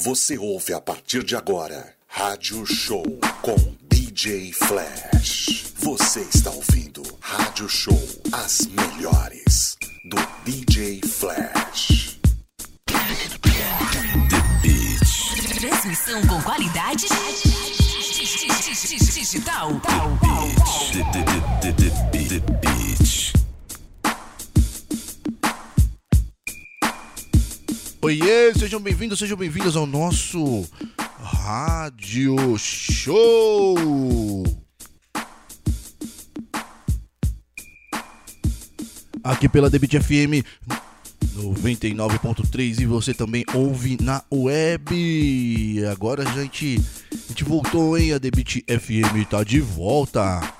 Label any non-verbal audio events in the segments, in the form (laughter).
Você ouve a partir de agora Rádio Show com DJ Flash. Você está ouvindo Rádio Show, as melhores do DJ Flash. The Beat. Transmissão com qualidade digital. The, Beat. Oiê, sejam bem-vindos, sejam bem-vindos ao nosso Rádio Show. Aqui pela Debit FM 99.3 e você também ouve na web. Agora a gente, a gente voltou, hein? A Debit FM tá de volta.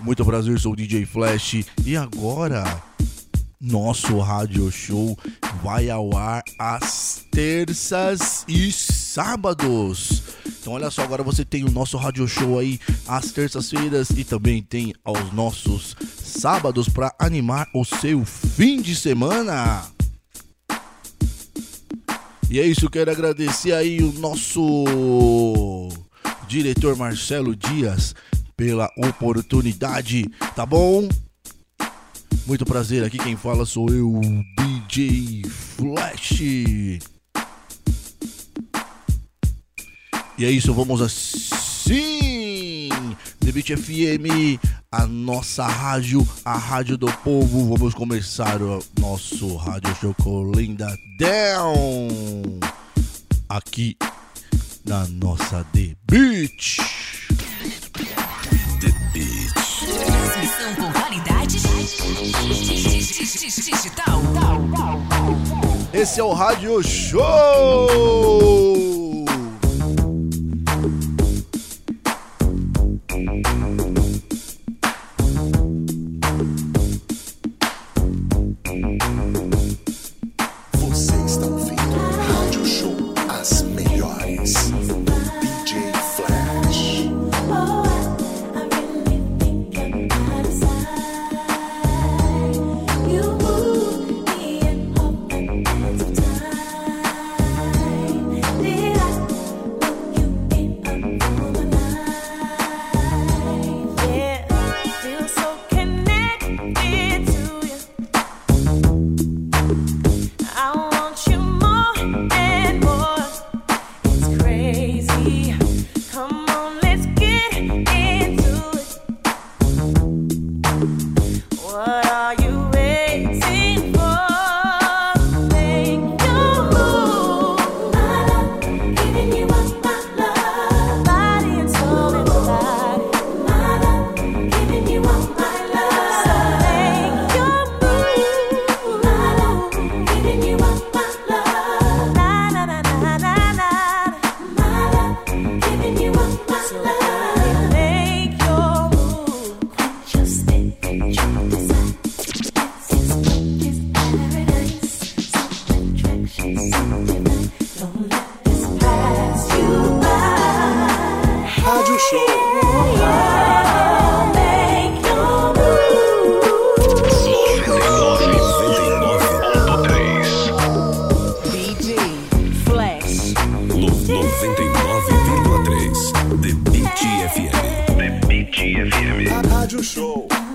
Muito prazer, sou o DJ Flash e agora nosso rádio show vai ao ar às terças e sábados. Então olha só, agora você tem o nosso rádio show aí às terças-feiras e também tem aos nossos sábados para animar o seu fim de semana. E é isso, quero agradecer aí o nosso diretor Marcelo Dias pela oportunidade, tá bom? Muito prazer, aqui quem fala sou eu, DJ Flash. E é isso, vamos assim. Debit FM, a nossa rádio, a rádio do povo. Vamos começar o nosso rádio show com Linda Down. Aqui na nossa The Beach. The Beat. Transmissão com qualidade. Esse é o Rádio Show! Beat FM. The Beat FM. Rádio Show.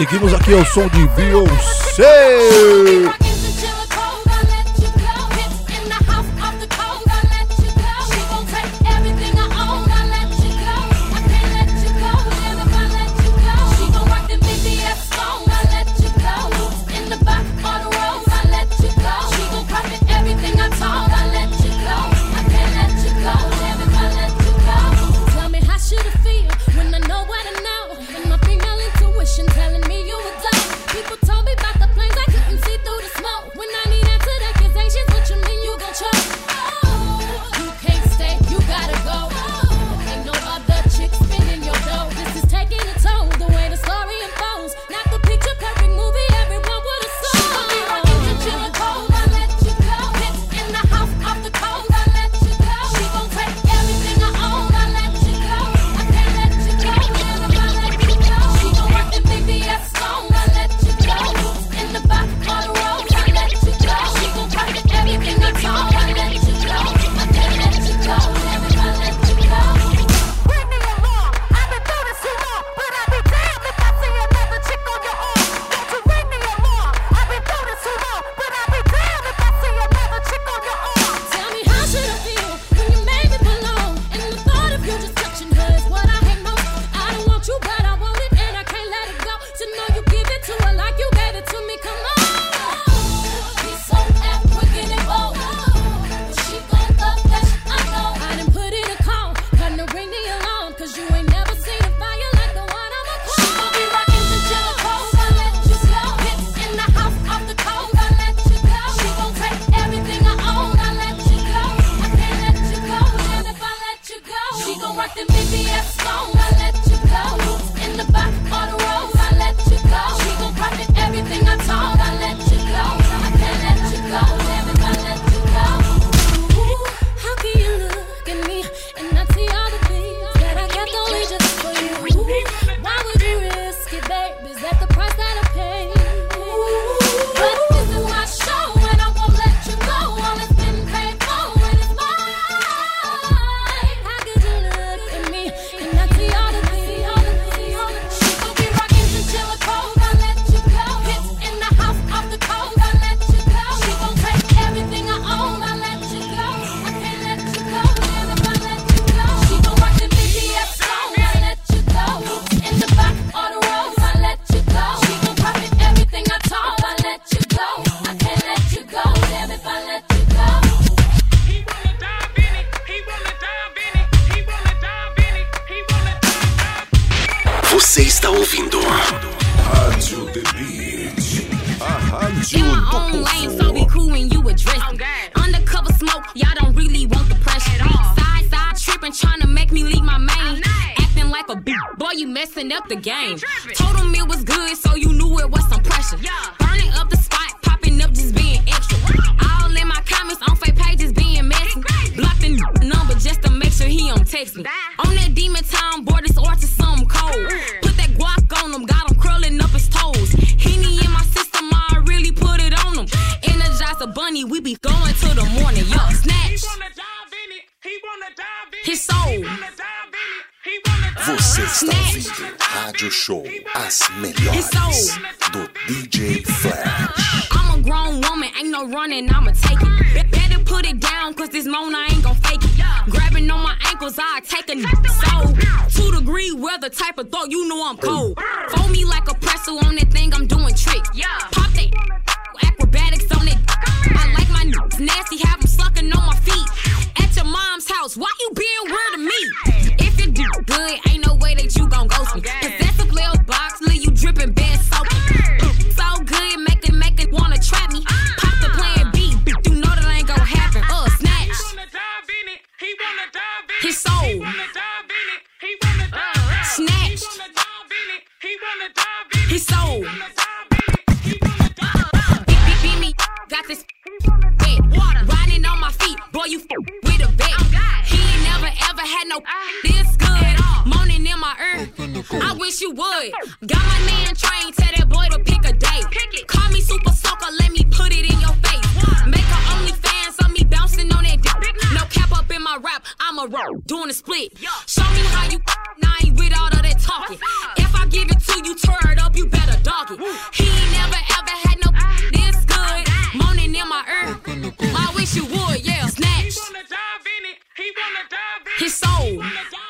Seguimos aqui ao som de Beyoncé. till the morning. Y'all snatch. He wanna dive in it. He wanna dive in it. His soul. Você está ouvindo Rádio Show As Melhores do DJ Flash. I'm a grown woman, ain't no running, I'ma take it. Better put it down, cause this moan I ain't gon' fake it. Grabbing on my ankles, I take a soul. Two degree weather type of thought, you know I'm cold. Fold me like a pretzel on that thing, I'm doing tricks. house. Why you being weird to me? If you do good, ain't no way that you gon' ghost me. If wish you would. Got my man trained, tell that boy to pick a date. Call me super soaker, let me put it in your face. Make a OnlyFans of me bouncing on that dick. No cap up in my rap, I'm a rock, doing a split. Show me how you now I ain't with all of that talking. If I give it to you, it up, you better dog it. He ain't never ever had no ah. this good. Moaning in my ear. I wish you would, yeah. Snatch wanna dive in it. He wanna dive in it. his soul.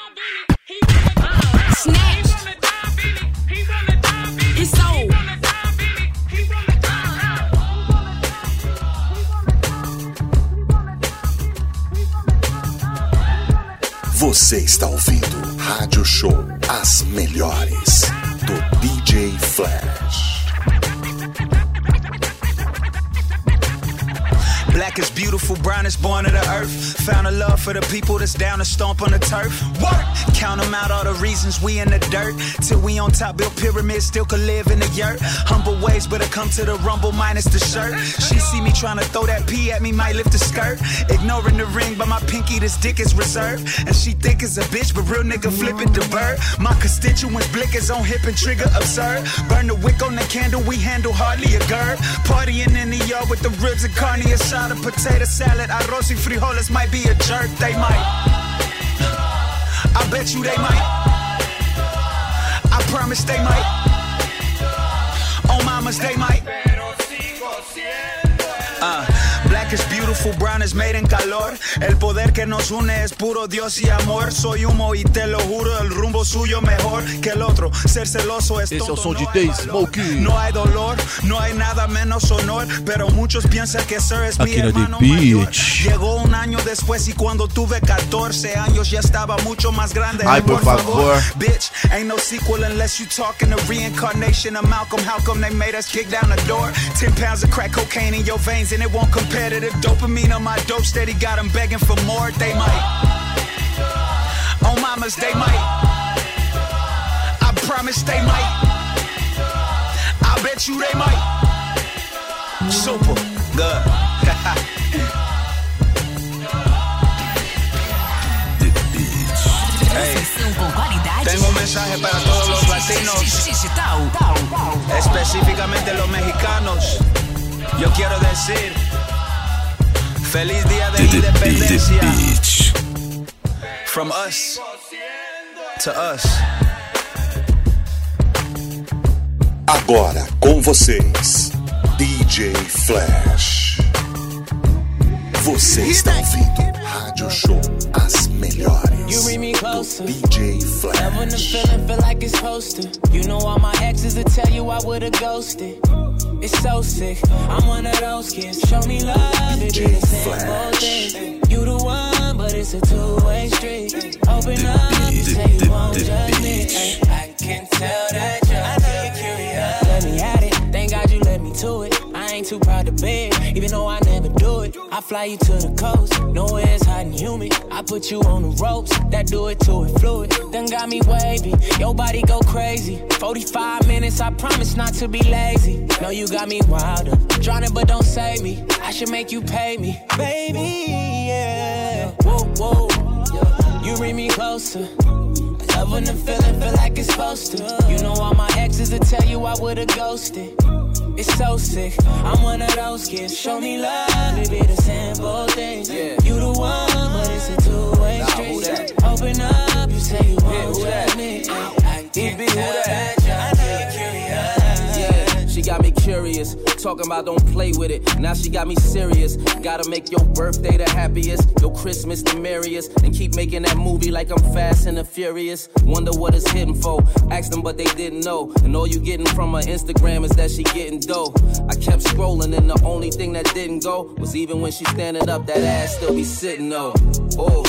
Você está ouvindo Rádio Show As Melhores do DJ Flash. Black is beautiful, brown is born of the earth. Found a love for the people that's down to stomp on the turf. Work! Count 'em out, all the reasons we in the dirt. Till we on top, build pyramids, still could live in the yurt. Humble ways, but I come to the rumble minus the shirt. She see me tryna throw that P at me, might lift the skirt. Ignoring the ring, but my pinky, this dick is reserved. And she think it's a bitch, but real nigga flipping the bird. My constituents blick is on hip and trigger absurd. Burn the wick on the candle, we handle hardly a girl. Partying in the yard with the ribs and carne asada, potato salad, arroz y frijoles might be a jerk, they might. I bet you they might. I promise they might. On mamas they might. Uh, black is beautiful, brown is made in calor. El poder que nos une es puro Dios y amor. Soy humo y te lo juro, el rumbo suyo mejor que el otro. Ser celoso es tonto, de no hay valor. No hay dolor, no hay nada menos honor. Pero muchos piensan que Sir es mi Aquí The hermano mayor. Llegó un año después y cuando tuve 14 años ya estaba mucho más grande. Ay, por favor. Bitch, ain't no sequel unless you talking the reincarnation of Malcolm. How come they made us kick down the door? 10 pounds of crack cocaine in your veins and it won't compare to the dopamine on my dope steady. Got them begging for more. They might. On mamas, they might. I promise they might. I bet you they might. Super. Good. (laughs) Hey. Tengo un mensaje para todos los latinos, específicamente los mexicanos. Yo quiero decir, feliz día de independencia. From us to us. Agora com vocês, DJ Flash. Você está ouvindo Rádio Show As Melhores You bring me do closer. DJ Love when the Flash. feeling feel like it's supposed to. You know all my exes will tell you I would've ghosted. It's so sick. I'm one of those kids. Show me love, it be the same old thing. You the one, but it's a two-way street. Open up, say you won't judge me. Ay, I can tell that you're I know you're curious. Let me at it. Thank God you let me to it. I ain't too proud to beg, I fly you to the coast, nowhere it's hot and humid. I put you on the ropes, that do it to it fluid. Then got me wavy, your body go crazy. 45 minutes, I promise not to be lazy. No, you got me wilder, drowning but don't save me. I should make you pay me, baby. Yeah, whoa, whoa. You bring me closer. Love when the feeling feel like it's supposed to. You know all my exes will tell you I would've ghosted. It's so sick. I'm one of those kids. Show me love, it be the simple things. You the one, but it's a two-way street. Open up, you say you won't judge me. I can't curious. Talking about don't play with it. Now she got me serious. Gotta make your birthday the happiest, your Christmas the merriest, and keep making that movie like I'm fast and the furious. Wonder what it's hitting for. Ask them, but they didn't know. And all you getting from her Instagram is that she getting dough. I kept scrolling, and the only thing that didn't go was even when she standing up, that ass still be sitting though. Oh,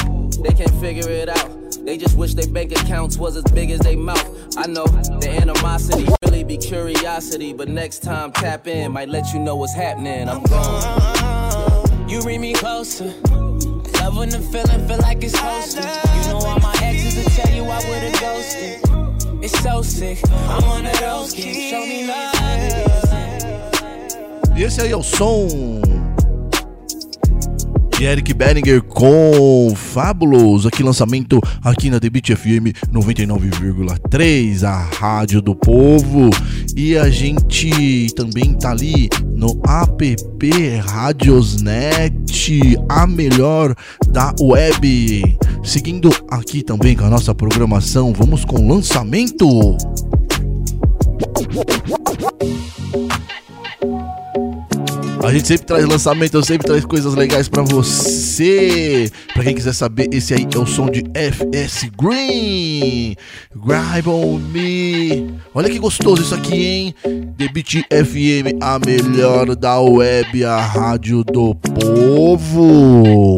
they can't figure it out. They just wish their bank accounts was as big as they mouth. I know the animosity really be curiosity, but next time tap in, might let you know what's happening. I'm gone. You bring me closer. Love when the feeling feel like it's supposed. You know all my exes will tell you I would've ghosted. It's so sick. I'm one of those kids. Show me love. E esse aí é o som e Eric Beringer com Fabulous, aqui lançamento aqui na Debit FM 99,3, a rádio do povo. E a gente também tá ali no app Radiosnet, a melhor da web. Seguindo aqui também com a nossa programação, vamos com lançamento. A gente sempre traz lançamento, eu sempre traz coisas legais para você. Para quem quiser saber, esse aí é o som de FS Green. Grab on me. Olha que gostoso isso aqui, hein? Debit FM, a melhor da web, a rádio do povo.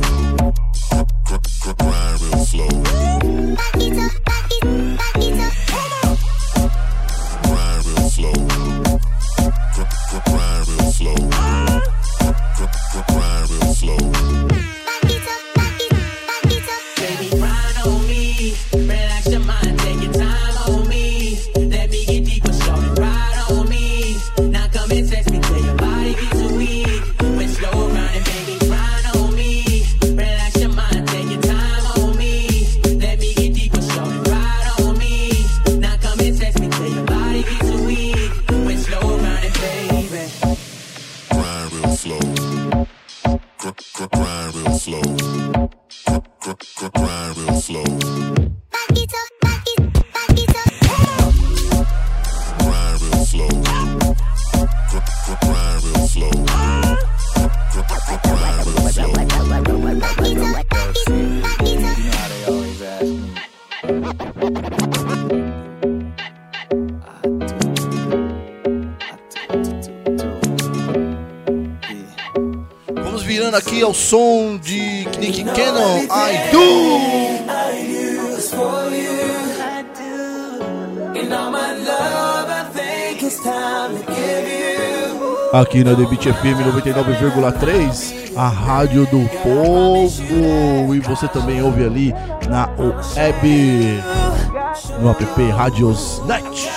aqui ao som de Nick Cannon, I Do. Aqui na The Beat FM 99,3, a rádio do povo. E você também ouve ali na web, no app Rádios Net.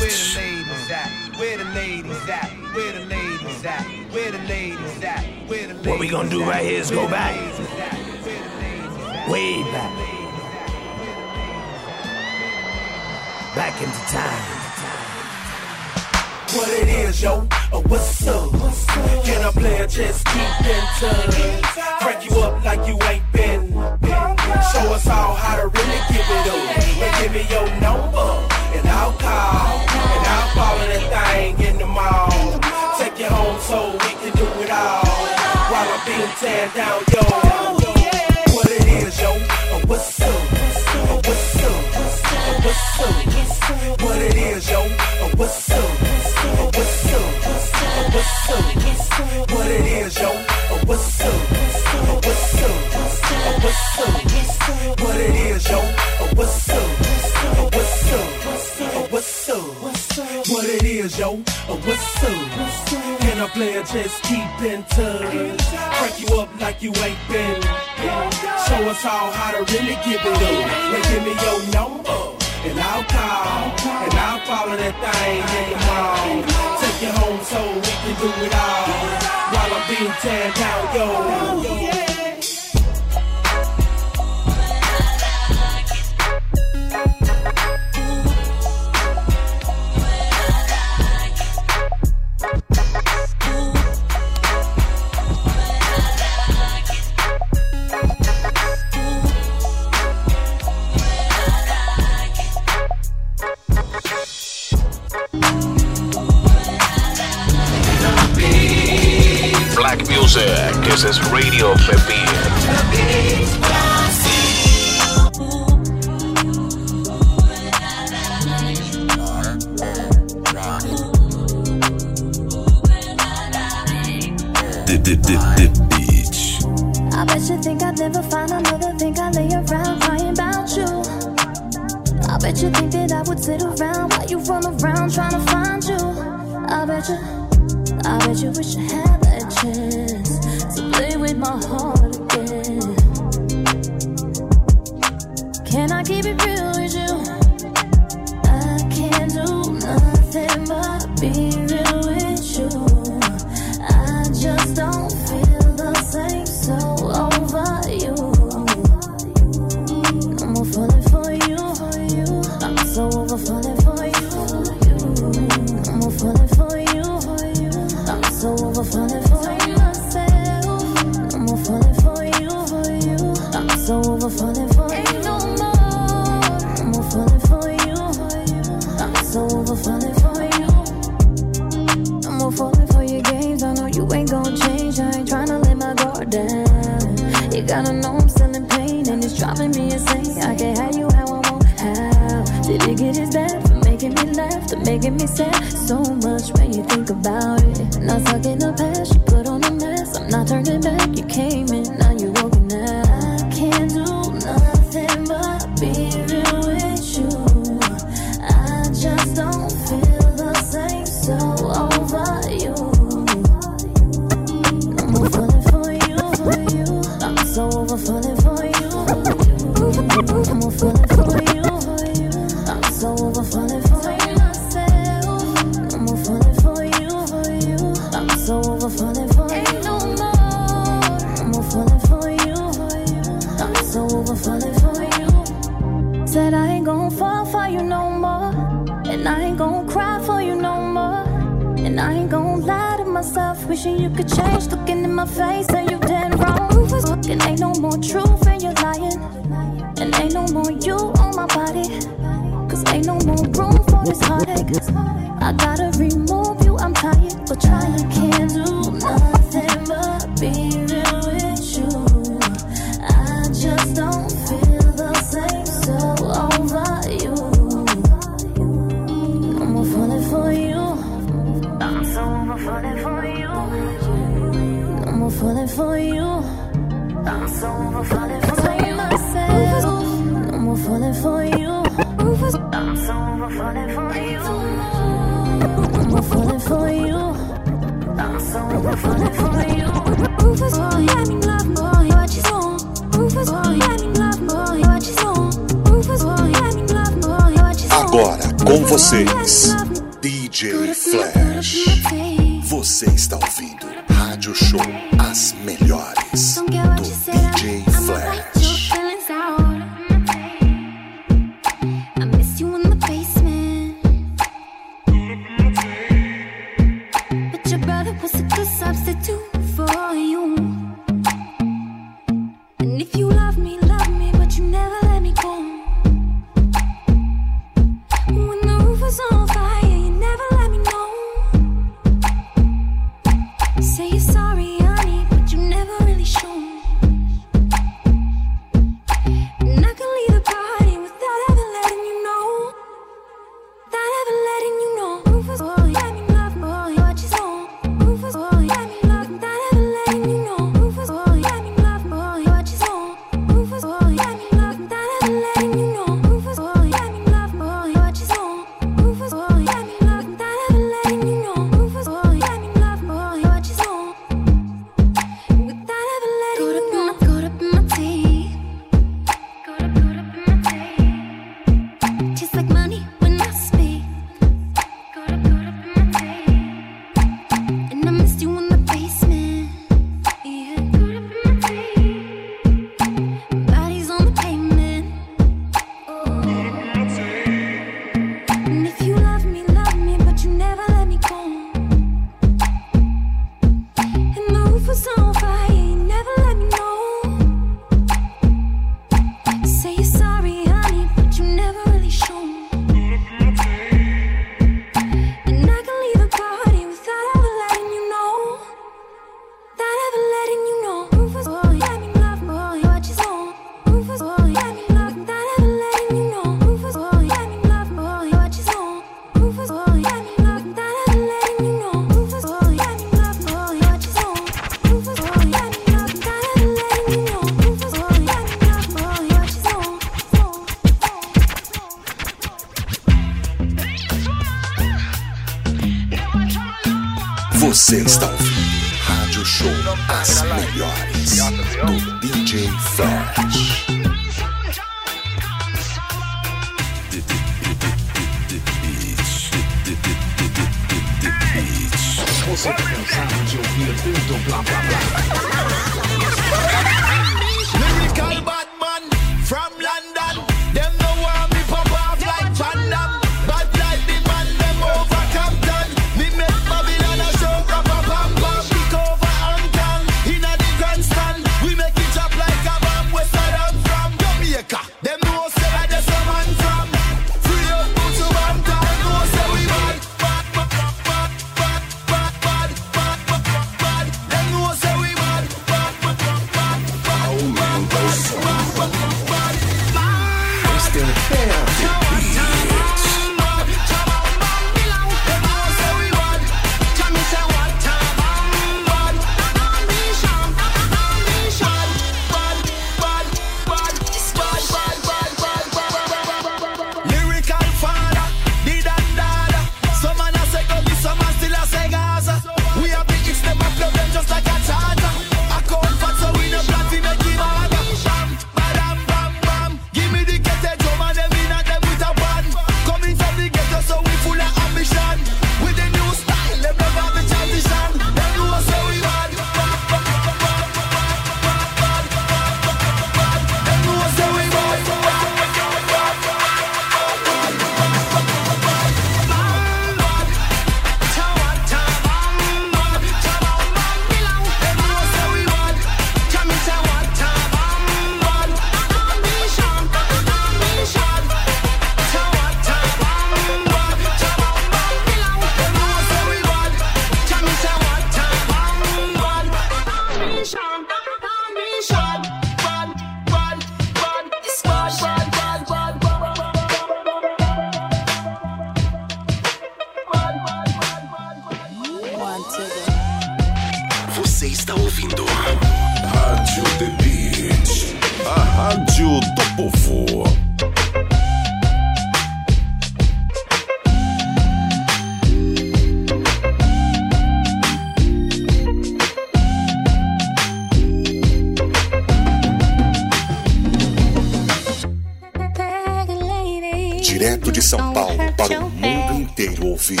Para o mundo inteiro ouvir.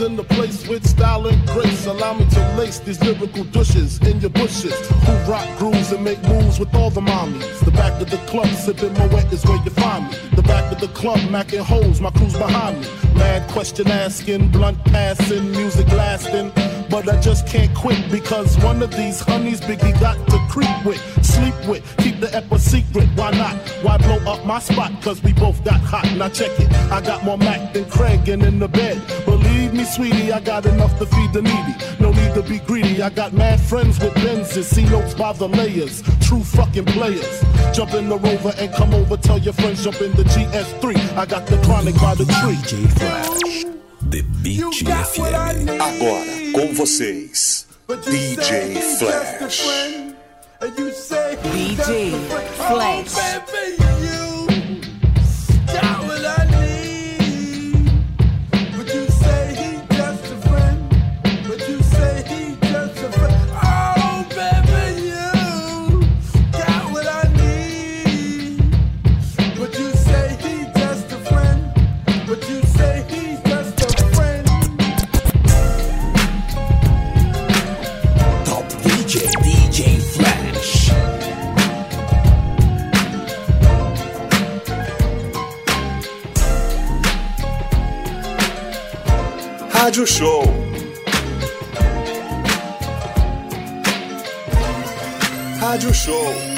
In the place with style and grace, allow me to lace these lyrical douches in your bushes. Who rock grooves and make moves with all the mommies. The back of the club, sipping Moet is where you find me. The back of the club, macking holes, my crew's behind me. Mad question asking, blunt passing, music lasting. But I just can't quit because one of these honeys Biggie got to creep with, sleep with, keep the a secret. Why not? Why blow up my spot? Cause we both got hot. Now check it. I got more Mac than Craig and in the bed. Believe me, sweetie, I got enough to feed the needy. No need to be greedy. I got mad friends with Benzes. See notes by the layers. True fucking players. Jump in the rover and come over. Tell your friends jump in the GS3. I got the chronic by the tree. DJ Flash. The Beat FM. agora com vocês, DJ Flash. DJ Flash. Oh, Rádio Show. Rádio Show.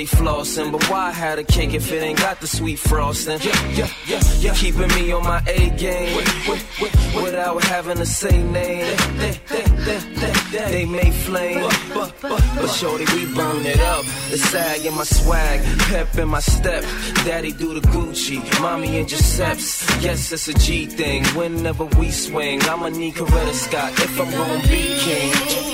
Already flossing, but why had a cake if it ain't got the sweet frosting? Yeah, yeah, yeah, yeah. Keeping me on my A game without having to say name. They, they, they, they, they, they may flame, but, but, but shorty, we burn it up. The sag in my swag, pep in my step. Daddy do the Gucci, mommy in Giuseppe's. Yes, it's a G thing. Whenever we swing, I'ma need Coretta Scott if I'm gonna be king.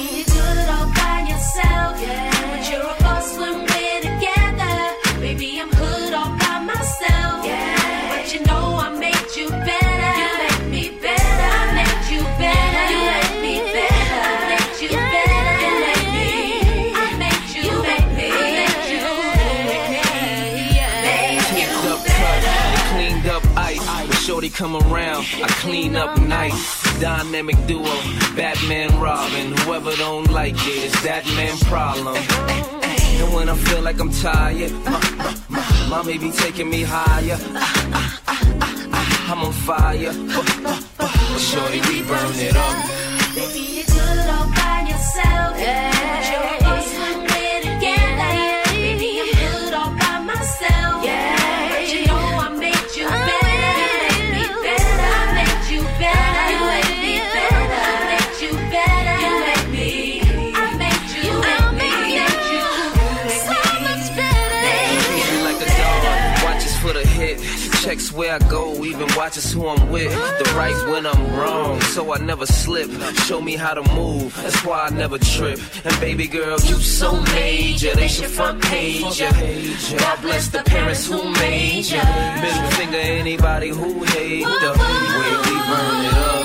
come around, I clean up nice. Dynamic duo, Batman Robin. Whoever don't like it, it's that man problem. And when I feel like I'm tired, my, mommy be taking me higher. I'm on fire, shorty, we burn it up. Baby, you do it all by yourself. Yeah. where I go, even watches who I'm with. The right when I'm wrong, so I never slip. Show me how to move, that's why I never trip. And baby girl, you so major, they should front page ya. God bless the parents who made ya. Middle finger anybody who hate the way we burn it up.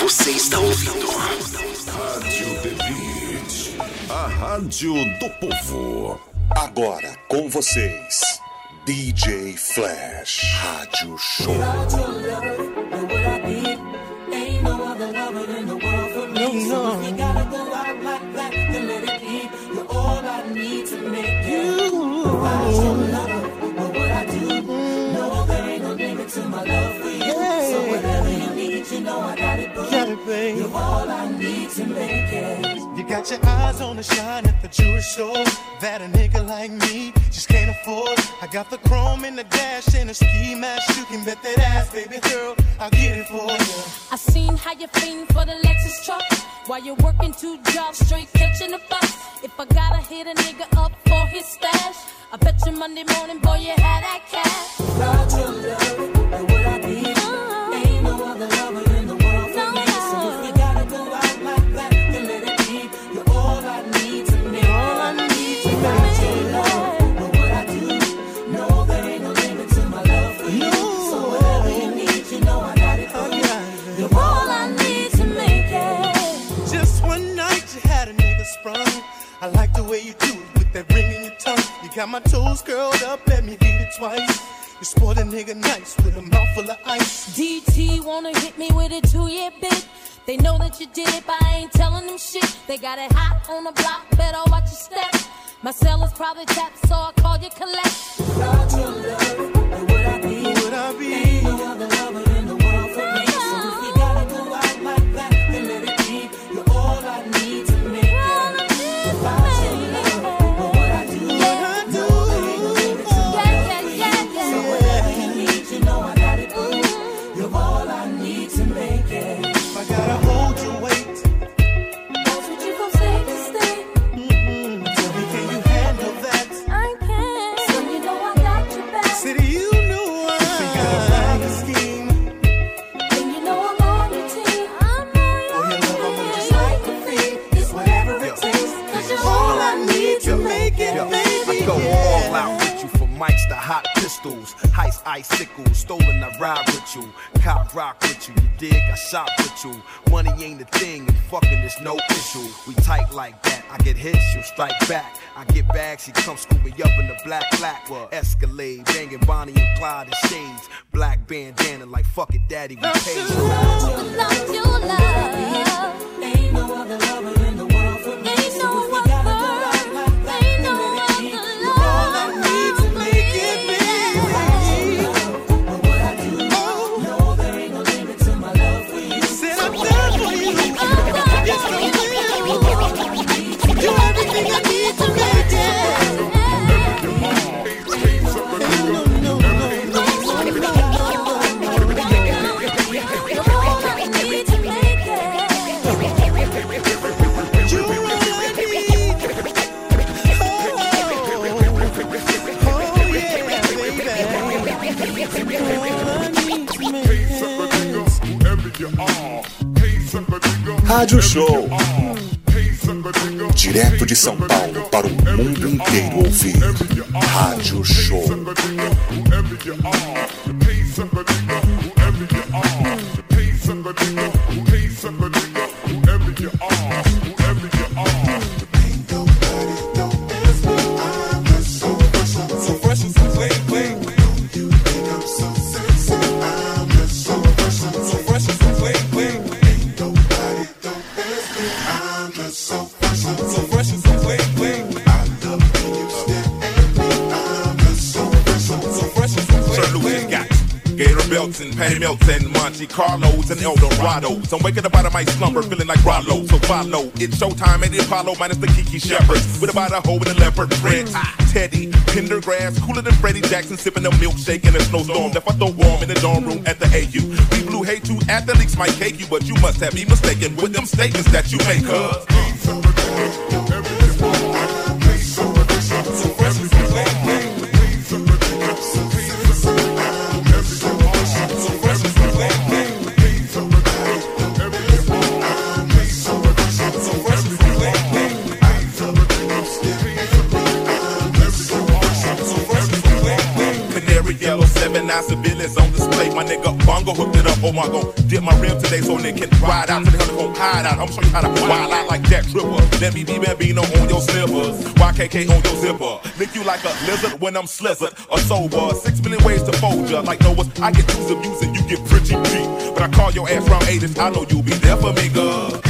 Você está ouvindo Rádio The Beat, a rádio do povo. agora com vocês DJ Flash Rádio Show. Got your eyes on the shine at the jewelry store that a nigga like me just can't afford. I got the chrome in the dash and a ski mask. You can bet that ass, baby girl. I'll get it for you. I seen how you fiend for the Lexus truck while you're working two jobs straight catching the bus. If I gotta hit a nigga up for his stash, I bet you Monday morning, boy, you had that cash. Without your love, where would I be? Ain't no other lover in the way you do it with that ring in your tongue. You got my toes curled up, let me hit it twice. You spoiled a nigga nice with a mouth full of ice. DT wanna hit me with a two year bid. They know that you did it, but I ain't telling them shit. They got it hot on the block, better watch your step. My cell is probably tapped, so I called you collect. Without your love, where would I be? Would I be? Ain't no other lover pistols, heist icicles, stolen I ride with you, cop rock with you, you dig? I shop with you. Money ain't a thing, and fucking is no issue. We tight like that. I get hits, you strike back. I get bags, she come scoop me up in the black black. well, Escalade, banging Bonnie and Clyde and shades. Black bandana like fuck it, daddy, we paid. Without your love. Ain't no other lover in the Rádio Show. Direto de São Paulo para o mundo inteiro ouvir. Rádio Show. Out of my slumber feeling like Rollo. So follow. It's showtime at the Apollo minus the Kiki Shepards. With about a hoe and a leopard print. Teddy, Pendergrass, cooler than Freddie Jackson, sipping a milkshake in a snowstorm. Left I throw warm in the dorm room at the AU. We blew hate to athletes might cake you, but you must have me mistaken with them statements that you make, cuz. It up. Oh dip my rim today so they can ride out to the honeycomb hide out. I'm show you how to wild out like that Tripper. Let me be Bambino on your slippers. YKK on your zipper. Lick you like a lizard when I'm slizzard or sober. Six million ways to fold ya. Like Noah's, I get too and you get pretty deep. But I call your ass round 80s. I know you'll be there for me, girl.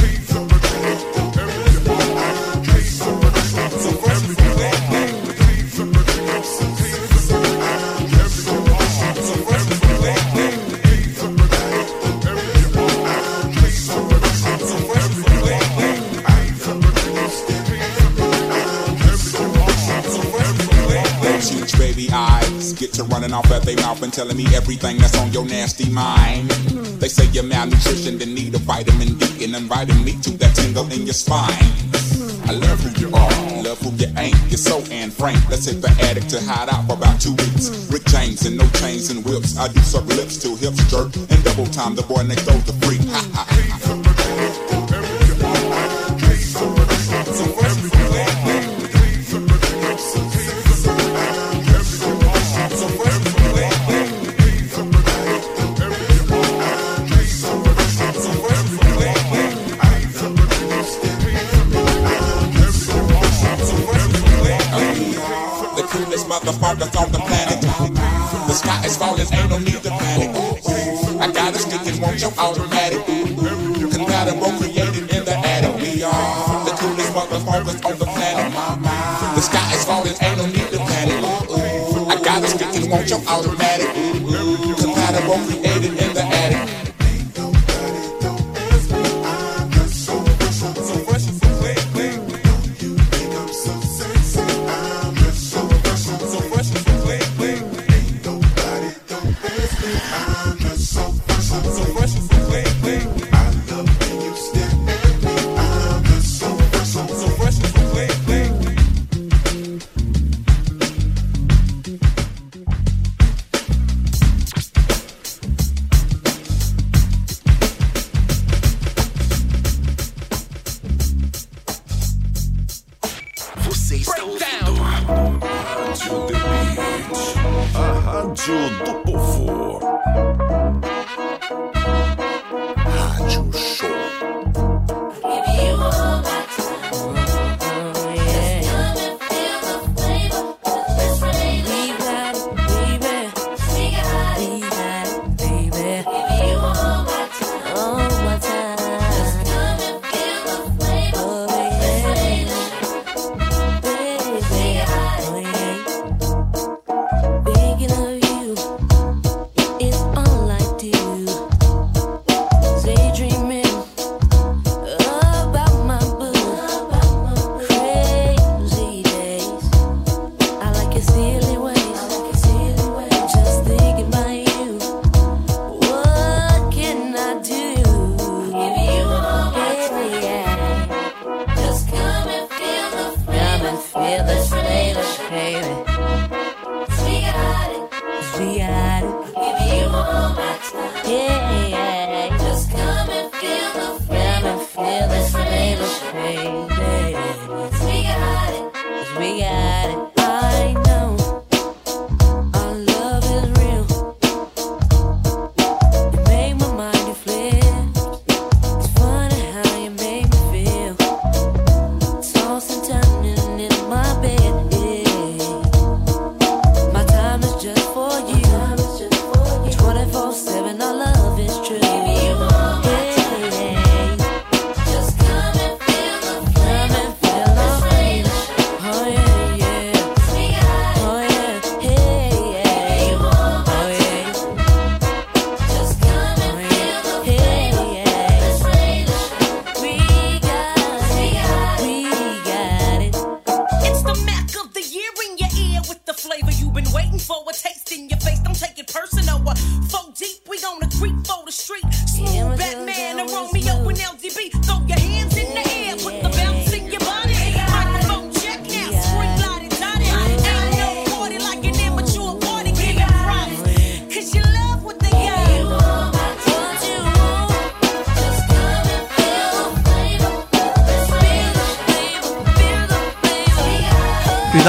Running off at their mouth and telling me everything that's on your nasty mind. They say you're malnutrition, then need a vitamin D, and inviting me to that tingle in your spine. I love who you are, love who you ain't. You're so Anne Frank. Let's hit the attic to hide out for about two weeks. Rick James and no chains and whips. I do suck lips till hips jerk and double time. The boy next door's the freak. Stick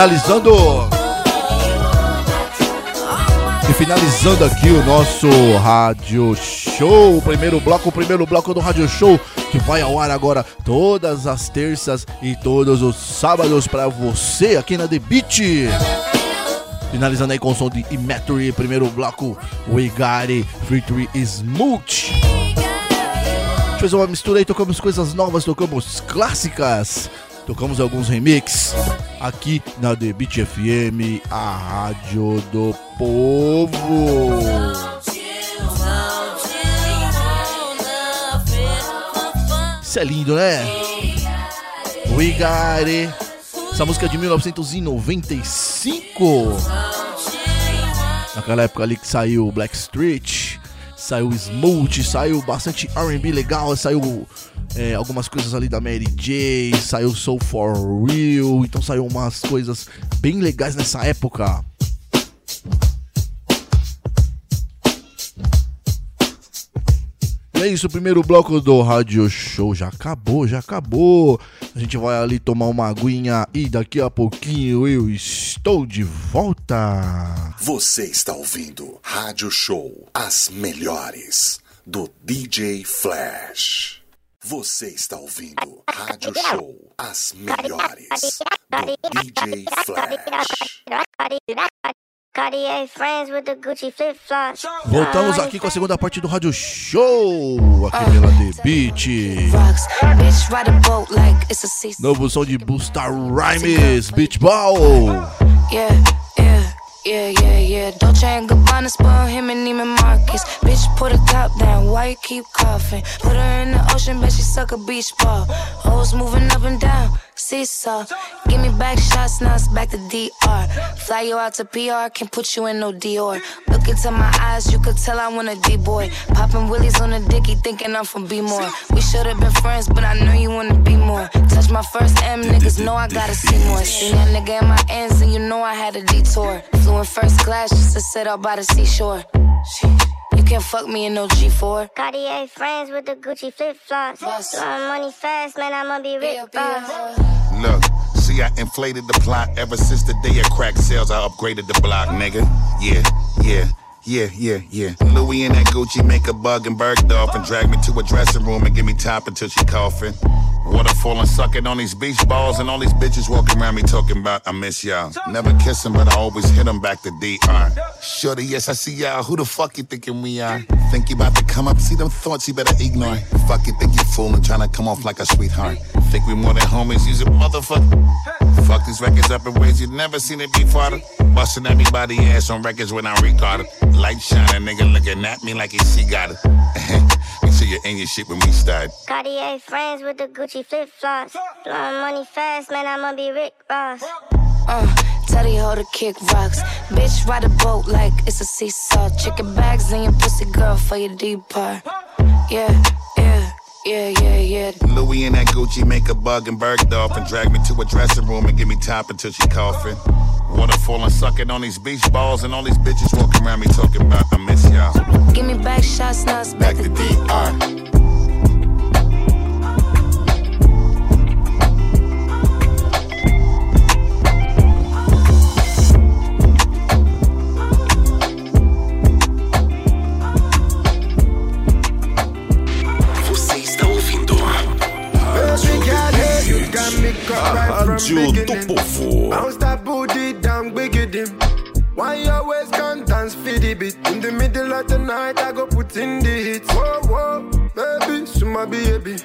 Finalizando. E finalizando aqui o nosso Rádio Show, o primeiro bloco, o primeiro bloco do Rádio Show, que vai ao ar agora todas as terças e todos os sábados pra você aqui na The Beat. Finalizando aí com o som de Imetry, primeiro bloco, We Got It, Featuring Smooth. Fez uma mistura aí, tocamos coisas novas, tocamos clássicas, tocamos alguns remix aqui na The Beat FM, a rádio do povo. Isso é lindo, né? We Got It. Essa música é de 1995. Naquela época ali que saiu Black Street, saiu Smooth, saiu bastante R&B legal, saiu é, algumas coisas ali da Mary J, saiu Soul For Real, então saiu umas coisas bem legais nessa época. É isso, o primeiro bloco do Rádio Show já acabou, já acabou. A gente vai ali tomar uma aguinha e daqui a pouquinho eu estou de volta. Você está ouvindo Rádio Show, as melhores do DJ Flash. Você está ouvindo Rádio Show, as melhores do DJ Flash. Cartier friends with the Gucci flip flops. Voltamos aqui com a segunda parte do Rádio Show, aqui pela The Beat. Novo som de Busta Rhymes, Beach Ball. Yeah, yeah, yeah, yeah. Dolce and Gabbana spell him and Neiman Marcus. Bitch, put a top down. Why you keep coughing? Put her in the ocean, bet she suck a beach ball. Hoes moving up and down. Seesaw. Give me back shots, now it's back to DR. Fly you out to PR, can't put you in no Dior. Look into my eyes, you could tell I want a D-boy. Popping willies on the dicky, thinking I'm from B-more. We should've been friends, but I know you wanna be more. Touch my first M, niggas know I gotta see more. See that nigga in my ends, and you know I had a detour. Flew in first class just to sit out by the seashore. You can't fuck me in no G4. Cartier friends with the Gucci flip flops. Blowing money fast, man, I'ma be rich. Look, see, I inflated the plot ever since the day of crack sales. I upgraded the block, nigga. Yeah, yeah. Yeah, yeah, yeah. Louis and that Gucci make a bug and Bergdorf and drag me to a dressing room and give me top until she coughing. Waterfall and sucking on these beach balls and all these bitches walking around me talking about I miss y'all. Never kiss 'em, but I always hit hit 'em back to DR. Shorty, yes, I see y'all. Who the fuck you thinking we are? Think you about to come up, see them thoughts you better ignore. Fuck you, think you fooling, trying to come off like a sweetheart. Think we more than homies, use a motherfucker. Fuck these records up in ways you've never seen it before. Busting everybody ass on records when I record it. Light shining, nigga looking at me like he see got it. (laughs) Make sure you're in your shit when we start. Cartier friends with the Gucci flip flops. Blowing money fast, man, I'ma be Rick Ross. Uh, tell the hoe to kick rocks. Bitch, ride a boat like it's a seesaw. Chicken bags in your pussy, girl, for your deep part. Yeah, yeah, yeah, yeah, yeah. Louis and that Gucci make a bug and Bergdorf and drag me to a dressing room and give me top until she coughing. Waterfall and sucking on these beach balls and all these bitches walking around me talking about I miss y'all. Give me back shots, now it's back to DR. Você A Rádio do Povo. Bounce that booty down, biggity. Why you always can dance for the beat? In the middle of the night, I go put in the hits. Whoa, whoa, baby, suma baby.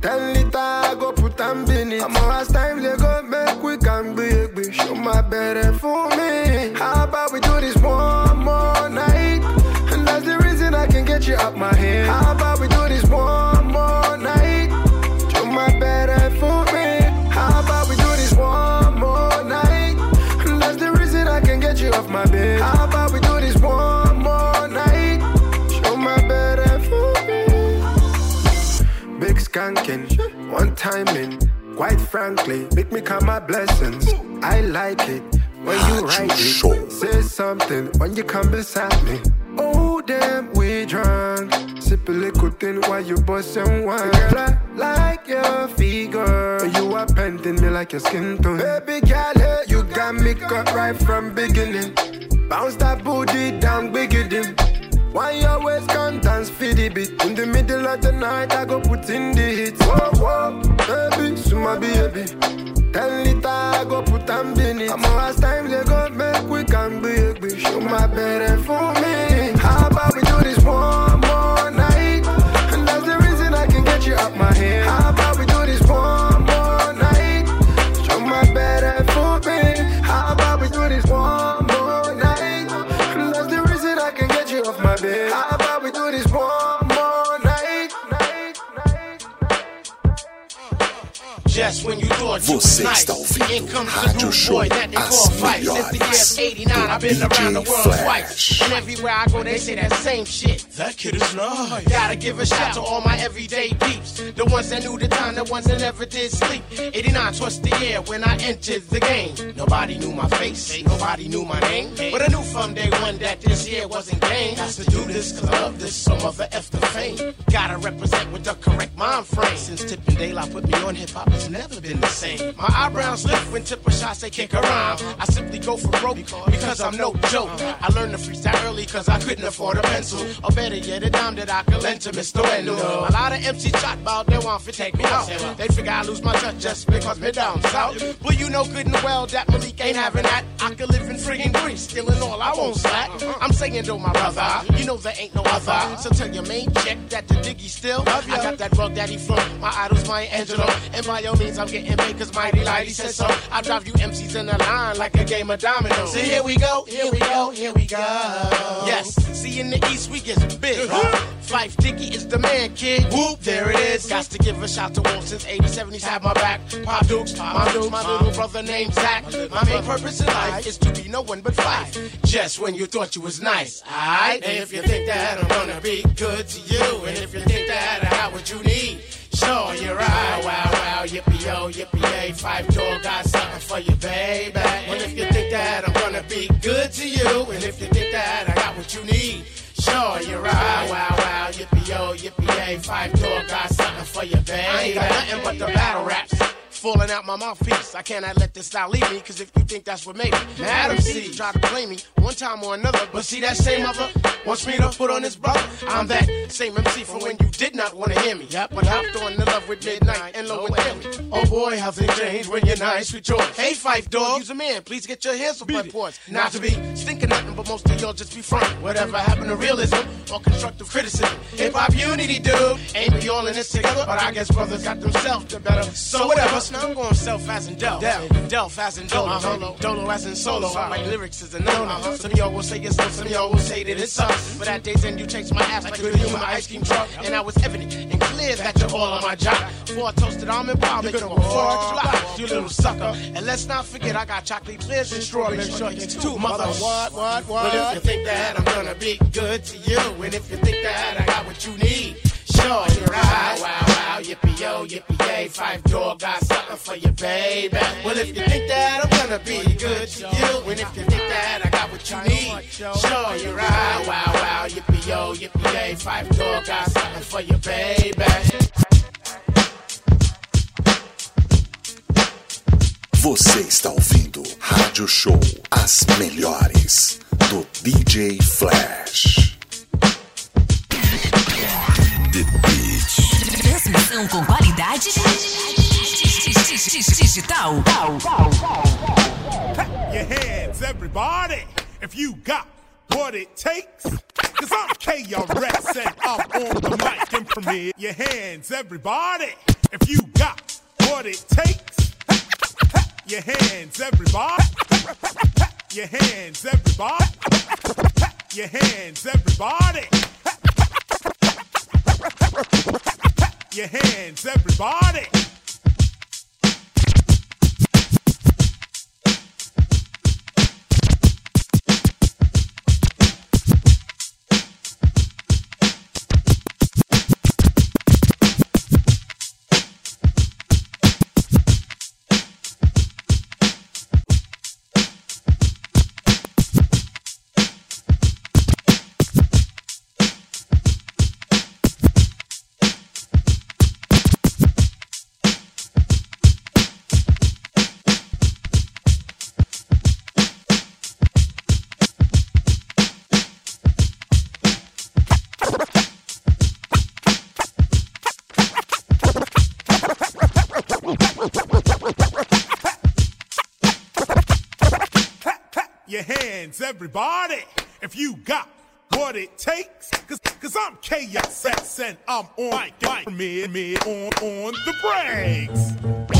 Ten liter, I go put and bin it. I'm as time they go make we can be Show my better for me. How about we do this one more night? And that's the reason I can get you out my head. How about we do this one skanking, one timing. Quite frankly, make me count my blessings. I like it when you write it. Say something when you come beside me. Oh damn, we drunk. Sip a little thing while you bustin' wine. Girl, I like your figure. You are painting me like your skin tone. Baby girl, hey, you got me cut right from beginning. Bounce that booty down, big it in. Why you always dance for the beat? In the middle of the night, I go put in the hits. Whoa, whoa, baby, suma baby. Ten liter, I go put in it. I'm last time they go make we can be big. Show my better for Você está ouvindo Rádio Show As Melhores. Do DJ Flash. Twice. That kid is nice. Gotta give a shout to all my everyday peeps. The ones that knew the time, the ones that never did sleep. 89 was the year when I entered the game. Nobody knew my face, nobody knew my name. But I knew from day one that this year wasn't game. Got to do this cause I love this, some other F the fame. Gotta represent with the correct mind frame. Since Tip and Daylight put me on hip hop, it's never been the same. My eyebrows lift when Tipper shots they kick around. I simply go for broke because I'm no joke. I learned to freestyle early cause I couldn't afford a pencil. Or yet, a dime that I can lend to Mr. Wendell. A lot of MC chat about they want to take me out. They figure I lose my touch just because me down south. But you know good and well that Malik ain't having that. I could live in friggin' Greece, stealing all, I won't slack. I'm saying though, my brother, you know there ain't no other. So tell your main chick that the diggy still. I got that rug daddy flow, my idol's my Angelo. And by all means, I'm getting paid cause Mighty Lighty says so. I drive you MCs in a line like a game of dominoes. So here we go, here we go, here we go. Yes, see in the East we get big. Phife Diggy is the man, kid. Whoop, there it is. Got to give a shout to Wolf since 87. He's had my back. Pop Dukes, my Dukes, my little brother named Zach. My main purpose in life is to be no one but Phife. Just when you thought you was nice, alright? And if you think that I'm gonna be good to you, and if you think that I got what you need, Sure, you're right. Wow, wow, yippee yo, yippee yay. Phife Dawg got something for you, baby. And if you think that I'm gonna be good to you, and if you think that I got what you need, sure, you're right. Wow, wow, yippee yo, yippee yay. Phife Dawg got something for you, baby. I ain't got nothing but the battle raps. Falling out my mouthpiece. I cannot let this style leave me, cause if you think that's what made me, Madam C try to blame me one time or another. But see that same mother wants me to put on his brother. I'm that same MC from when you did not want to hear me. Yep, but hopped on the love with midnight and low with them. Oh boy, how things change when you're nice with yours. Hey, Phife Dawg, use a man. Please get your hands off my porch. Not to be stinking nothing, but most of y'all just be front. Whatever happened to realism or constructive criticism? Hip hop unity, dude. Ain't we all in this together? But I guess brothers got themselves the better. So whatever. Now I'm going self as in Del. Delph as in Dolo. Uh-huh. Dolo as in solo. My lyrics is a no. Uh-huh. Some of y'all will say it's so, some of y'all will say that it sucks. But at days end, you chase my ass like a my ice cream truck. And I was evident and clear that you're all on my job. Before I toasted almond pie, make you a flop, you little sucker. And let's not forget, I got chocolate clears and strawberry shortcakes too, mother. What, what, what? But if you think that I'm gonna be good to you, and if you think that I got what you need, sure, you're right. Wow, wow, yippee yo, yippee yay. Five door got something for you, baby. Well, if you think that I'm gonna be good to you, and if you think that I got what you need, sure, you're right. Wow, wow, yippee yo, yippee yay. Five door got something for you, baby. Você está ouvindo Rádio Show As Melhores do DJ Flash. The Beat. Transmissão com qualidade digital. Your hands, everybody, if you got what it takes. Cause I'm KRS and I'm on the mic and Premier. Your hands, everybody, if you got what it takes. Your hands, everybody. Your hands, everybody. Your hands, everybody. Your hands, everybody. then I'm on, me, on, on the brakes.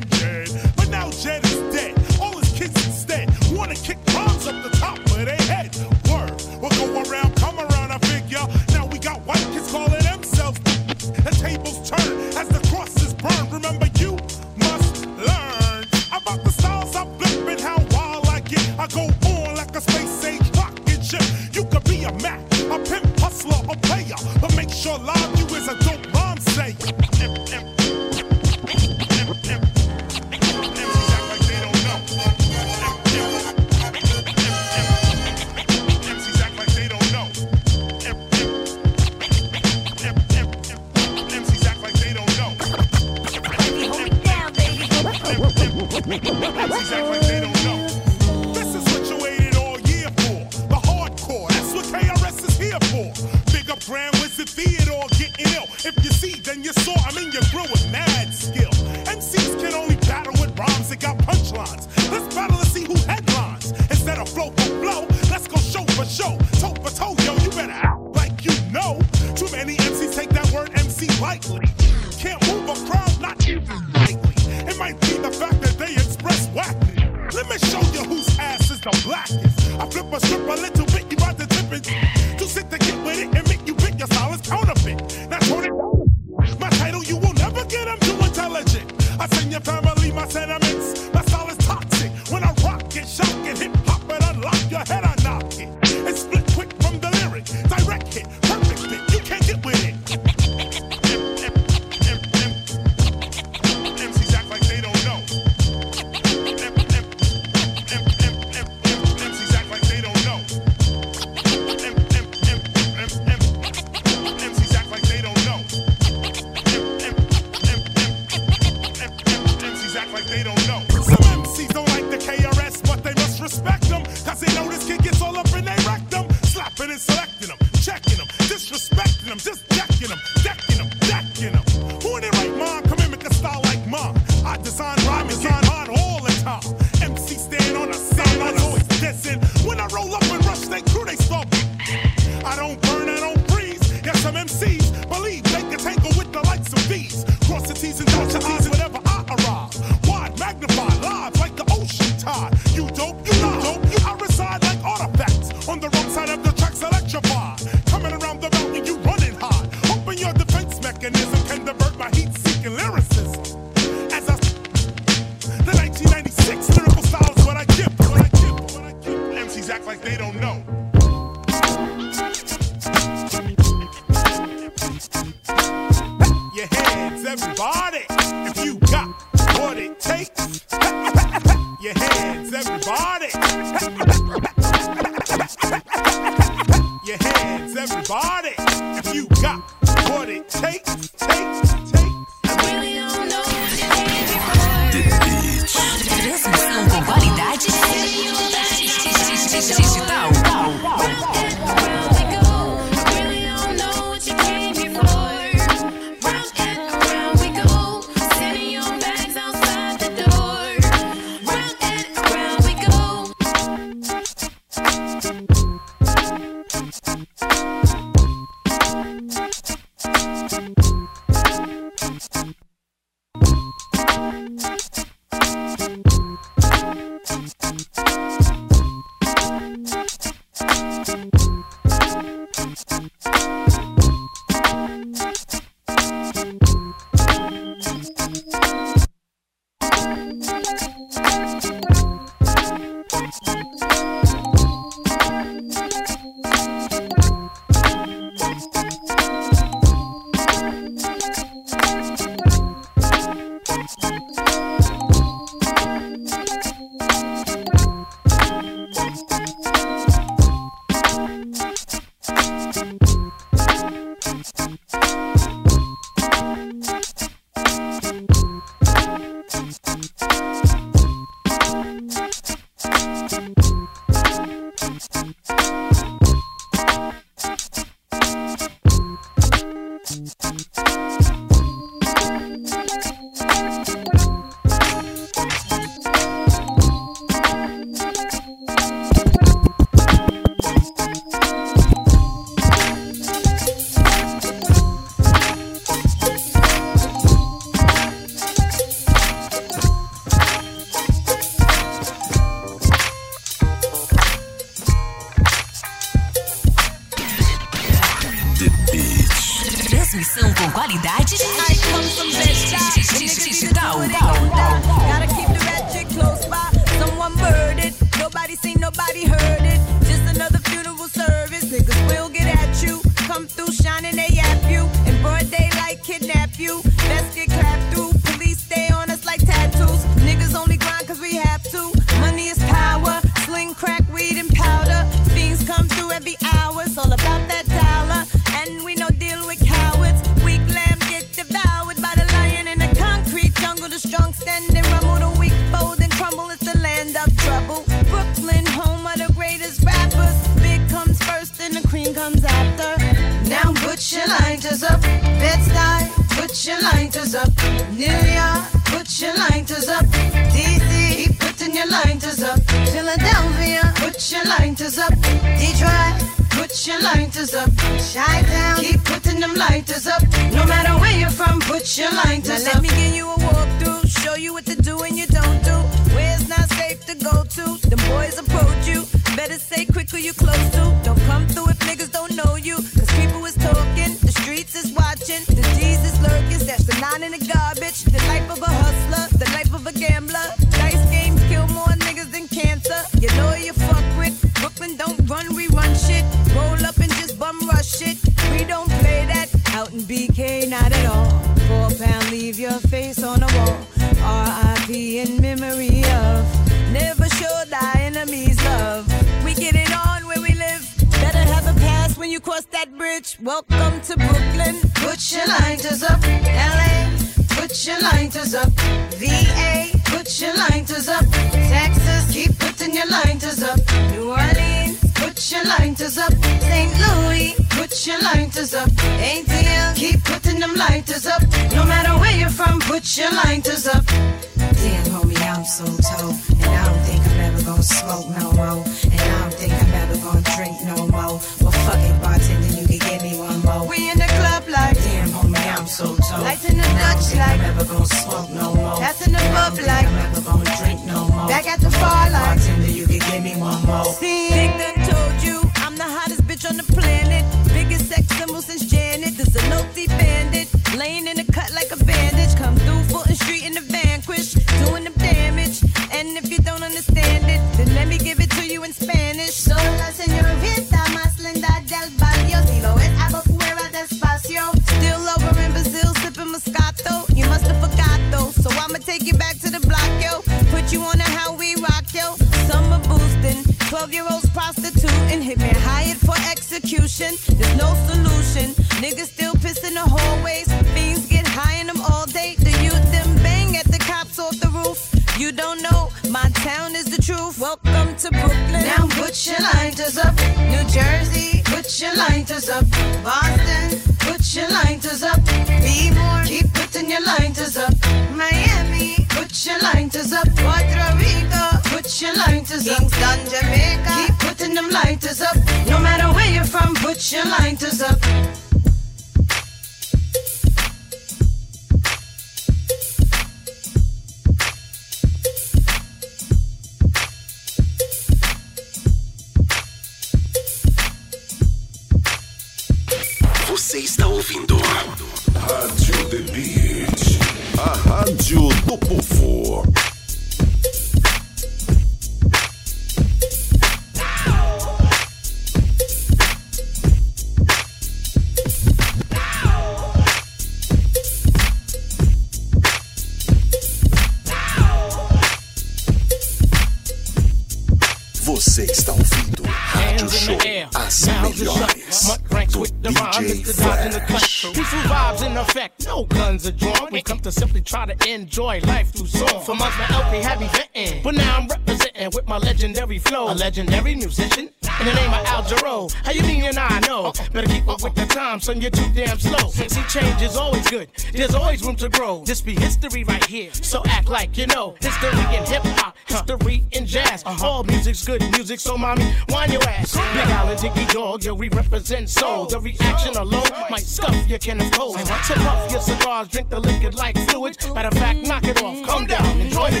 Você está ouvindo Rádio Show As Melhores do DJ Flash. Peaceful vibes in effect, no guns are drawn. We come to simply try to enjoy life through song. For months my LP had me venting But now I'm representing with my legendary flow. A legendary musician in the name of Al Jarreau. How you mean you're not know? Better keep up with the time, son, you're too damn slow. See, change is always good, there's always room to grow. This be history right here, so act like you know. History in hip hop, history in jazz. Uh-huh. All music's good music, so mommy, wind your ass. Big Island, Diggy Dog, yo, we represent soul. Oh. The reaction alone might scuff you can oppose. Tip off your cigars, drink the liquid like fluids. Matter of fact, knock it off, calm down, enjoy the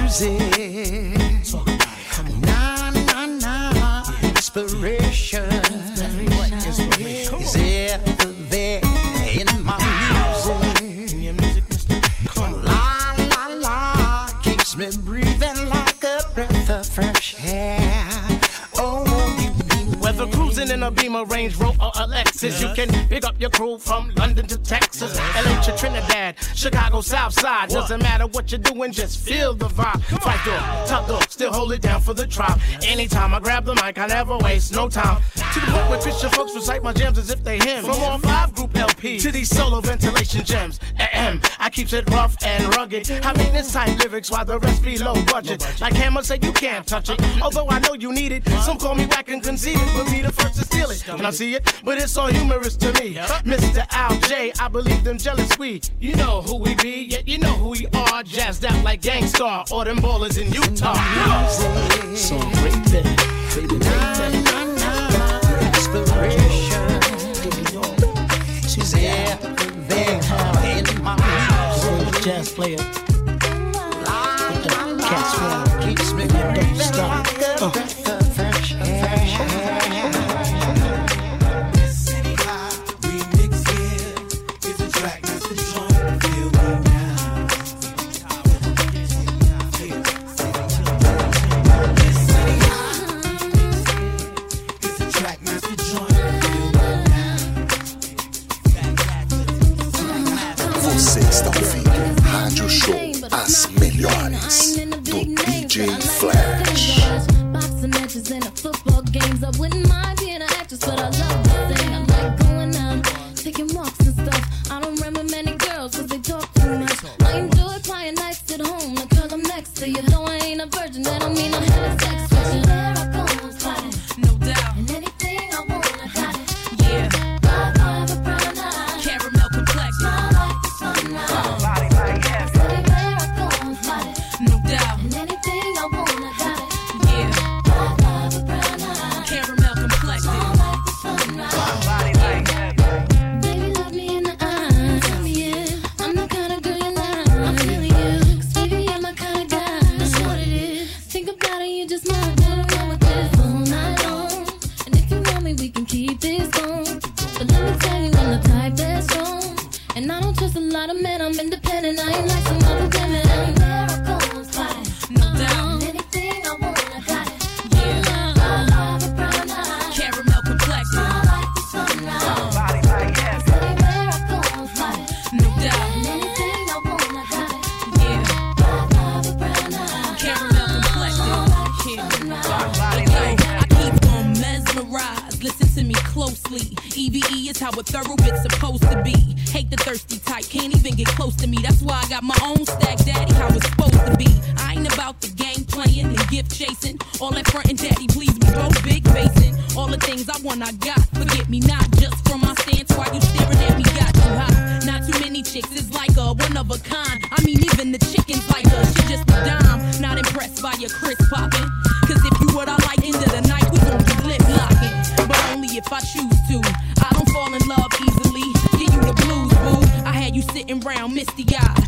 music. Talk about it, come on inspiration, inspiration. What inspiration. is there in my music. In music la la la keeps me breathing like a breath of fresh air a Beamer, Range Rover or Lexus. You can pick up your crew from London to Texas, LA to Trinidad, Chicago, South Side. Doesn't matter what you're doing, just feel the vibe. Fight door, top door, still hold it down for the tribe. Anytime I grab the mic, I never waste no time. To the point where Christian folks recite my jams as if they him. From all five group LP to these solo ventilation gems. Ahem, I keeps it rough and rugged. I mean it's tight lyrics while the rest be low budget. Like Hammer said, you can't touch it. Although I know you need it. Some call me whack and conceited, but me the first to steal it. Can I see it? But it's all humorous to me. Mr. Al J, I believe them jealous we. You know who we be, yet you know who we are. Jazzed out like Gang Starr or them ballers in Utah. So great day. Baby, great She's everything in my music. Jazz player. With the cat swing keeps me don't stop. Uh. Games. I wouldn't mind being an actress, but I love to sing. I like going out, taking walks and stuff. I don't remember many girls cause they talk too much. I enjoy playing nights at home. The I'm next to you. Though I ain't a virgin, that don't mean I'm how a thorough bit's supposed to be. Hate the thirsty type, can't even get close to me. That's why I got my own stack, daddy, how it's supposed to be. I ain't about the game playing and gift chasing. All that front and daddy, please me, bro, big facing. All the things I want, I got. Forget me not misty eyed.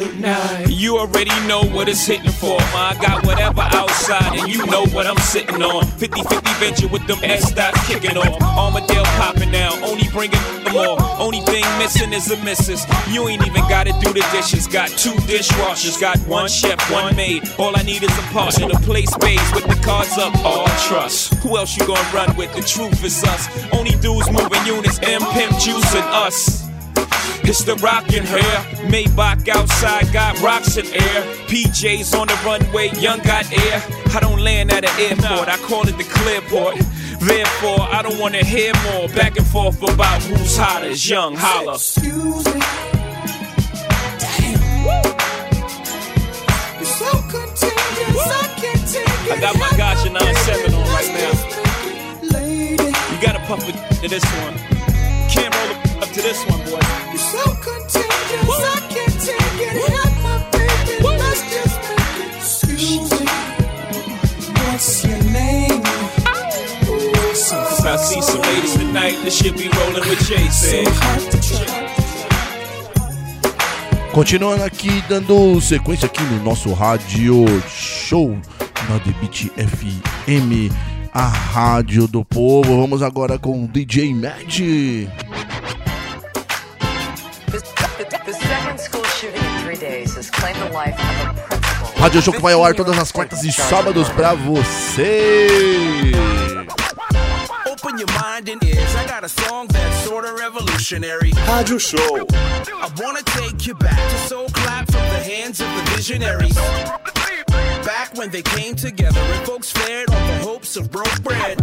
Tonight? You already know what it's hitting for. I got whatever outside, and you know what I'm sitting on. 50 50 venture with them S dots kicking off. Armadale popping now, only bringing more. Only thing missing is a missus. You ain't even gotta do the dishes. Got two dishwashers, got one chef, one maid. All I need is a partner to play spades with the cards up. All trust. Who else you gonna run with? The truth is us. Only dudes moving units, M Pimp Juice, juicing us. It's the rockin' hair. Maybach outside got rocks in air. PJs on the runway, young got air. I don't land at an airport, I call it the clearport. Therefore, I don't wanna hear more back and forth about who's hotter. Young Hova. Excuse me. Damn. You're so contagious, I can't take it. I got my Gotcha 9-7 on right now. You gotta puff it to this one. can't roll to this one, boy. You're so contagious, I can't take it. Help my baby, let's just make it. Excuse me, what's your name? Cause I see some ladies tonight that should be rolling with Jason. Continuando aqui, dando sequência aqui no nosso rádio show na The Beat FM, a rádio do povo. Vamos agora com o DJ Mad. Rádio Show que vai ao ar todas as quartas e sábados pra você. Open your mind and ears. I got a song that's sorta revolutionary. Rádio Show. I wanna take you back to soul clap from the hands of the visionaries. Back when they came together and folks fed on the hopes of broke bread.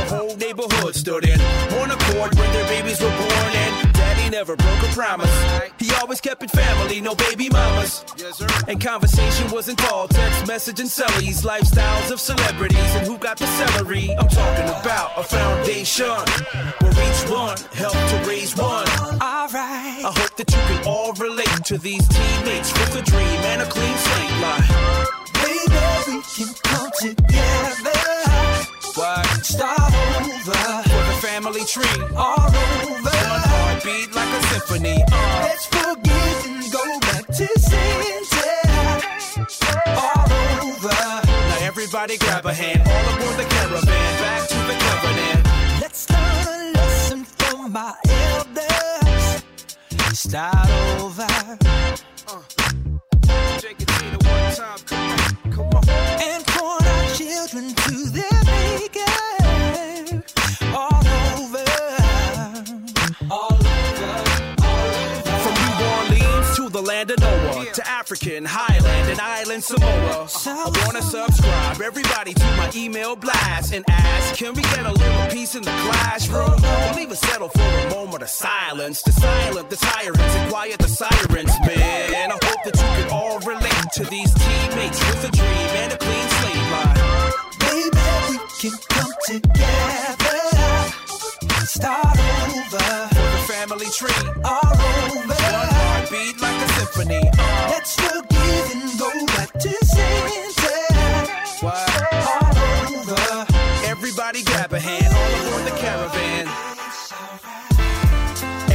When the whole neighborhood stood in one accord when their babies were born and daddy never broke a promise. He always kept it family, no baby mamas. And conversation wasn't tall, text message and sellies, lifestyles of celebrities and who got the celery. I'm talking about a foundation where each one helped to raise one. Alright. I hope that you can all relate to these teammates with a dream and a clean slate line. Baby, we can come together. What? Start over. For the. All over. One heartbeat like a symphony. Uh. Let's forget and go back to center. All over. Now everybody grab a hand. All aboard the caravan. Back to the covenant. Let's learn a lesson from my elders. Start African, Highland, and Island Samoa. I wanna subscribe, everybody, to my email blast and ask, can we get a little peace in the classroom? Don't leave us settle for a moment of silence to silence the tyrants and quiet the sirens, man. I hope that you can all relate to these teammates with a dream and a clean slate line. Baby, we can come together. Start over. For the family tree. All over. One heartbeat like symphony. Go back to center. What? All over. Everybody grab a hand, all aboard the caravan.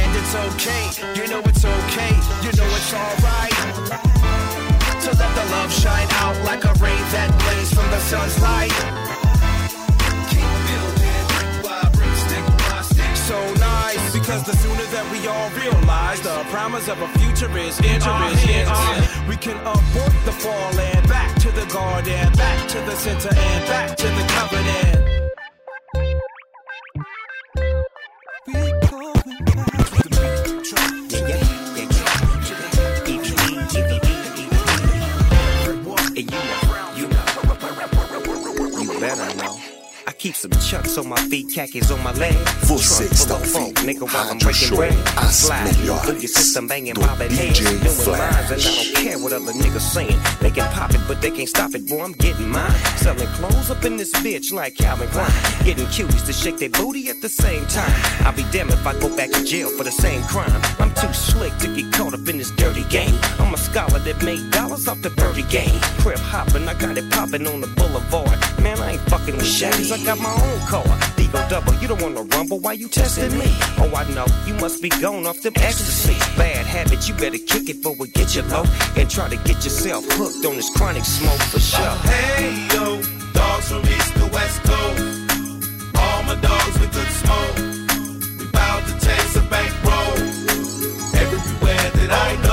And it's okay, you know it's okay, you know it's alright. To let the love shine out like a ray that blaze from the sun's light. The sooner that we all realize the promise of a future is in our hands. We can abort the fall and back to the garden, back to the center and back to the covenant. And you know, you know, you better know. Keep some chucks on my feet, khakis on my legs. Você está full of funk, ouvindo nigga, while I'm Rádio breaking Show, bread. as Slide through your melhores system, banging do bobbing heads, DJ doing lines, and I Flash. don't care what other niggas saying. They can pop it, but they can't stop it, boy. I'm getting mine. Selling clothes up in this bitch like Calvin Klein. Getting cuties to shake their booty at the same time. I'll be damned if I go back to jail for the same crime. I'm too slick to get caught up in this dirty game. I'm a scholar that made dollars off the birdie game. Crib hopping, I got it popping on the boulevard. Man, I ain't fucking with Chevys, I got my own car. Double, you don't wanna rumble, why you testing me? Oh, I know, you must be gone off them ecstasy. Bad habit, you better kick it before we get you low. And try to get yourself hooked on this chronic smoke for sure. Hey yo, dogs from east to west coast. All my dogs with good smoke. We to chase a bankroll. Everywhere that I go,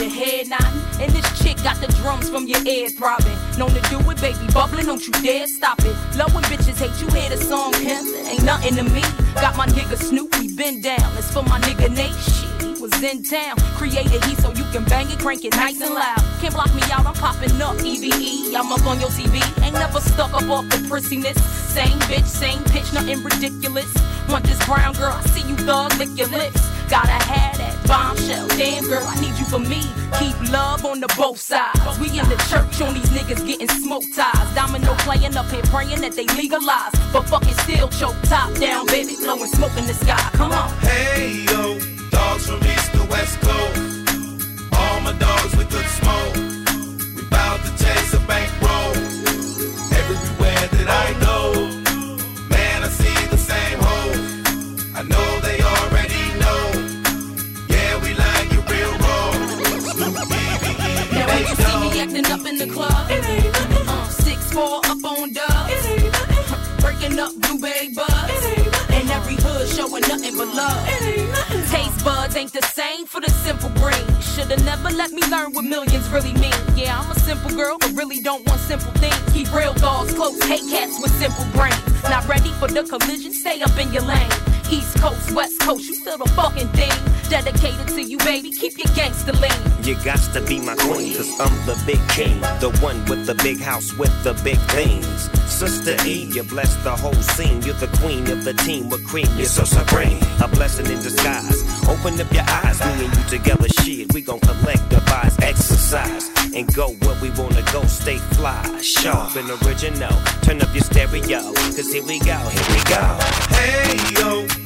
your head nodding, and this chick got the drums from your ear throbbing. Known to do it, baby, bubbling, don't you dare stop it. Love when bitches hate you, hear the song, it ain't nothing to me. Got my nigga Snoop, we been down. It's for my nigga he was in town. Created heat so you can bang it, crank it nice and loud. Can't block me out, I'm popping up. EVE, I'm up on your TV. Ain't never stuck up off the prissiness. Same bitch, same pitch, nothing ridiculous. Want this brown girl, I see you thug, lick your lips. Gotta have that bombshell. Damn girl, I need you for me. Keep love on the both sides. We in the church on these niggas getting smoke ties. Domino playing up here, praying that they legalize. But fucking still choke top down, baby, blowing smoke in the sky. Come on. Hey yo dogs from east to west coast. Gotta be my queen, cause I'm the big king, the one with the big house with the big things. Sister E, you bless the whole scene. You're the queen of the team with cream. You're so supreme, a blessing in disguise. Open up your eyes, me and you together, shit. We gon' collect collectivize, exercise, and go where we wanna go. Stay fly, sharp and original. Turn up your stereo, cause here we go, here we go. Hey yo.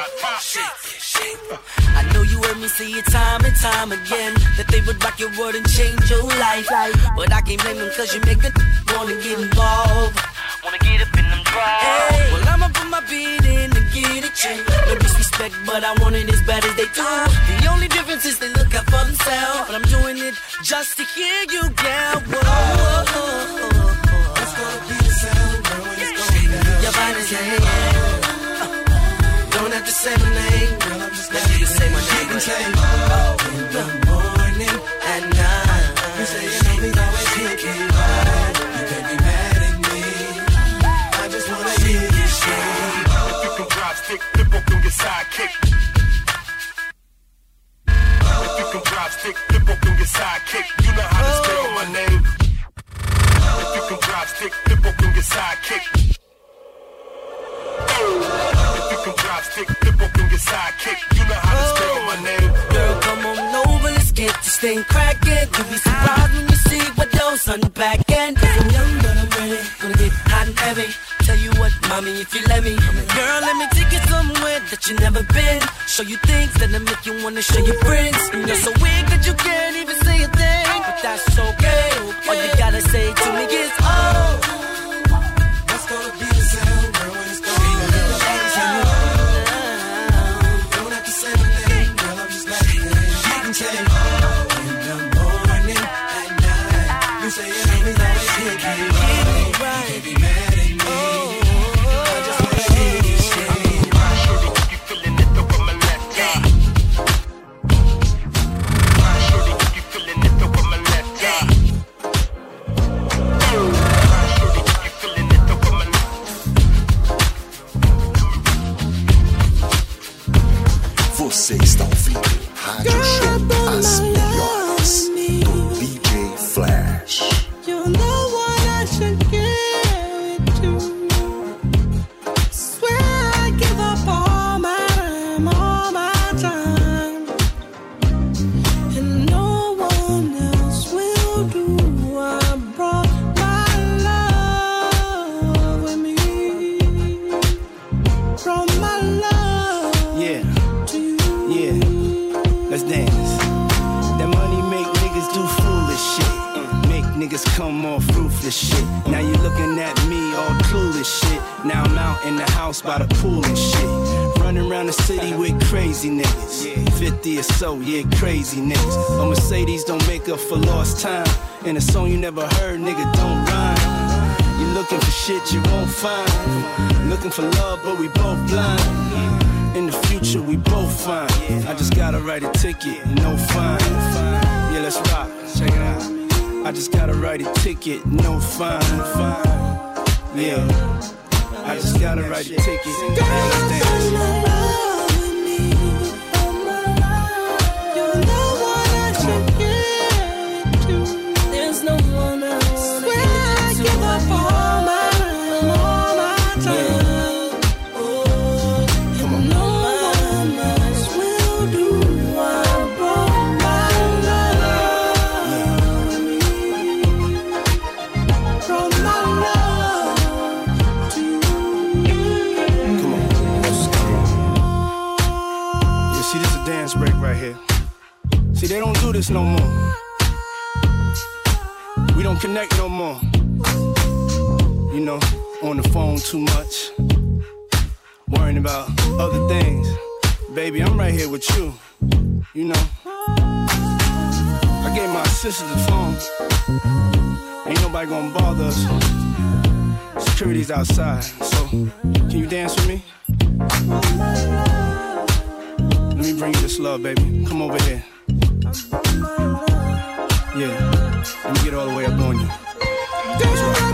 To my drop top. I know you heard me say it time and time again That they would rock your world and change your life. But I can't blame them cause you make a (laughs) wanna get involved. Wanna get up in them drive. Well I'ma put my beat in and get it too No disrespect but I want it as bad as they do. The only difference is they look out for themselves. But I'm doing it just to hear you yell Whoa, whoa, whoa, whoa. To say my name, girl. I'm just you say my name. You can say oh, in the morning at night. You say always right. You can't mad at me. I just wanna hear you say. If you can stick, flip sidekick. If you can stick, flip. You know how to spell my name. If you can drop stick, flip up on your sidekick. You can drop stick, flip up on your sidekick. You know how to spell my oh. name. Girl, come on over, let's get this thing cracking. You'll be surprised when you see what those unpacking. Cause I'm young, but I'm ready. Gonna get hot and heavy. Tell you what, mommy, if you let me. Girl, let me take you somewhere that you never been. Show you things that'll make you wanna show your friends. And you're so weird that you can't even say a thing. But that's okay. All you gotta say to me is, Come off ruthless shit. Now you looking at me all clueless shit. Now I'm out in the house by the pool and shit. Running around the city with crazy niggas. 50 or so, yeah, crazy niggas. A Mercedes don't make up for lost time. And a song you never heard, nigga, don't rhyme. You looking for shit you won't find. Looking for love, but we both blind. In the future, we both fine. I just gotta write a ticket, no fine. Yeah, let's rock. Check it out. I just gotta write a ticket, no fine. fine. Yeah, I just gotta write a ticket. Let's this no more. We don't connect no more. You know, on the phone too much. Worrying about other things. Baby, I'm right here with you. You know. I gave my assistant the phone. Ain't nobody gonna bother us. Security's outside. So, can you dance with me? Let me bring you this love, baby. Come over here. Yeah. Let me get all the way up on you. That's right.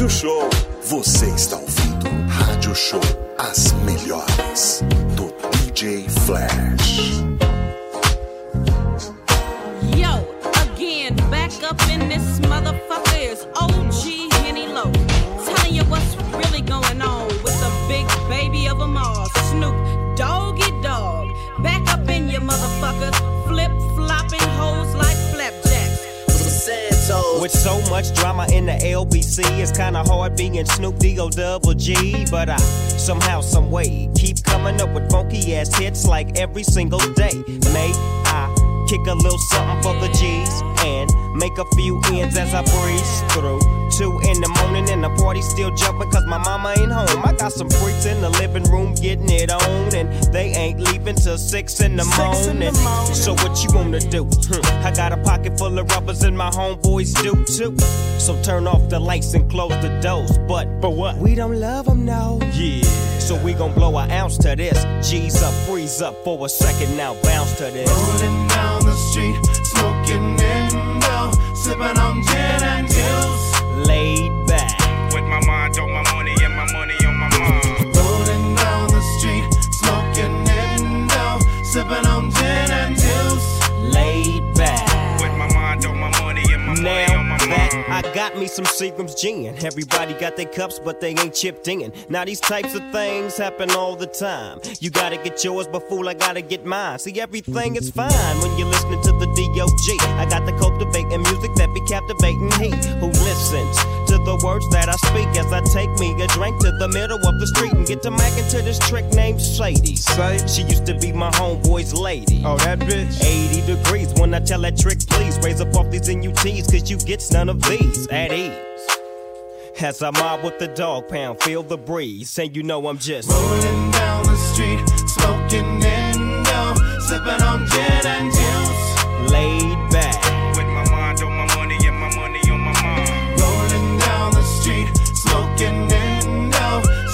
Rádio Show. Você está so much drama in the LBC, it's kinda hard being Snoop D-O double G. But I somehow, some way, keep coming up with funky ass hits like every single day. May I kick a little something for the G's and make a few ends as I breeze through. Two in the morning and the party still jumping cause my mama ain't home. I got some freaks in the living room getting it on and they ain't leaving till six in the Six in the morning. morning. So what you wanna do? Hmm, I got a pocket full of rubbers and my homeboys do too. So turn off the lights and close the doors. But for what? We don't love them now. Yeah. So we gon' blow an ounce to this. G's up, freeze up for a second now. Bounce to this. Rolling down the street, smoking Indo, sipping on gin and juice. Laid I got me some Seagram's gin. Everybody got their cups, but they ain't chipped in. Now these types of things happen all the time. You gotta get yours, but fool, I gotta get mine. See, everything is fine when you're listening to the D.O.G. I got the cultivating music that be captivating he who listens to the words that I speak as I take me a drink to the middle of the street and get to macking to this trick named Sadie. She used to be my homeboy's lady. Oh, that bitch? 80 degrees when I tell that trick, please raise up off these NUTs, cause you gets none of these at ease. As I mob with the dog pound, feel the breeze, and you know I'm just rolling down the street, smoking Indo, sipping on gin and juice.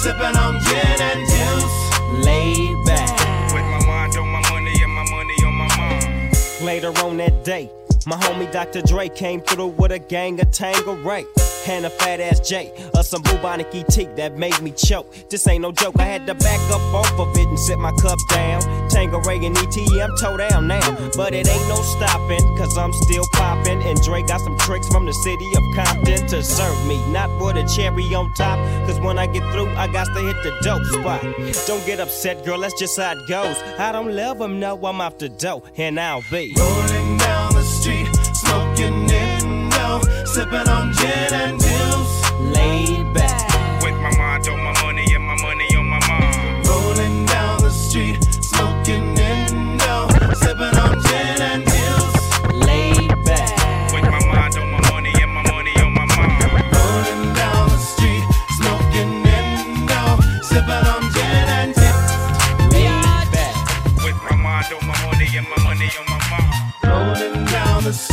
Sipping on gin and juice. laid back. With my mind on my money and my money on my mind. Later on that day, my homie Dr. Dre came through with a gang of Tanqueray. And a fat ass J, or some bubonic ET that made me choke. This ain't no joke, I had to back up off of it and sit my cup down. Tango Tanqueray and ET, I'm toe down now. But it ain't no stopping, cause I'm still popping. And Dre got some tricks from the city of Compton to serve me. Not with a cherry on top, cause when I get through, I got to hit the dope spot. Don't get upset, girl, that's just how it goes. I don't love them, no, I'm off the dope, and I'll be. Rolling down smoking Indo, sipping on gin and juice. Laid back.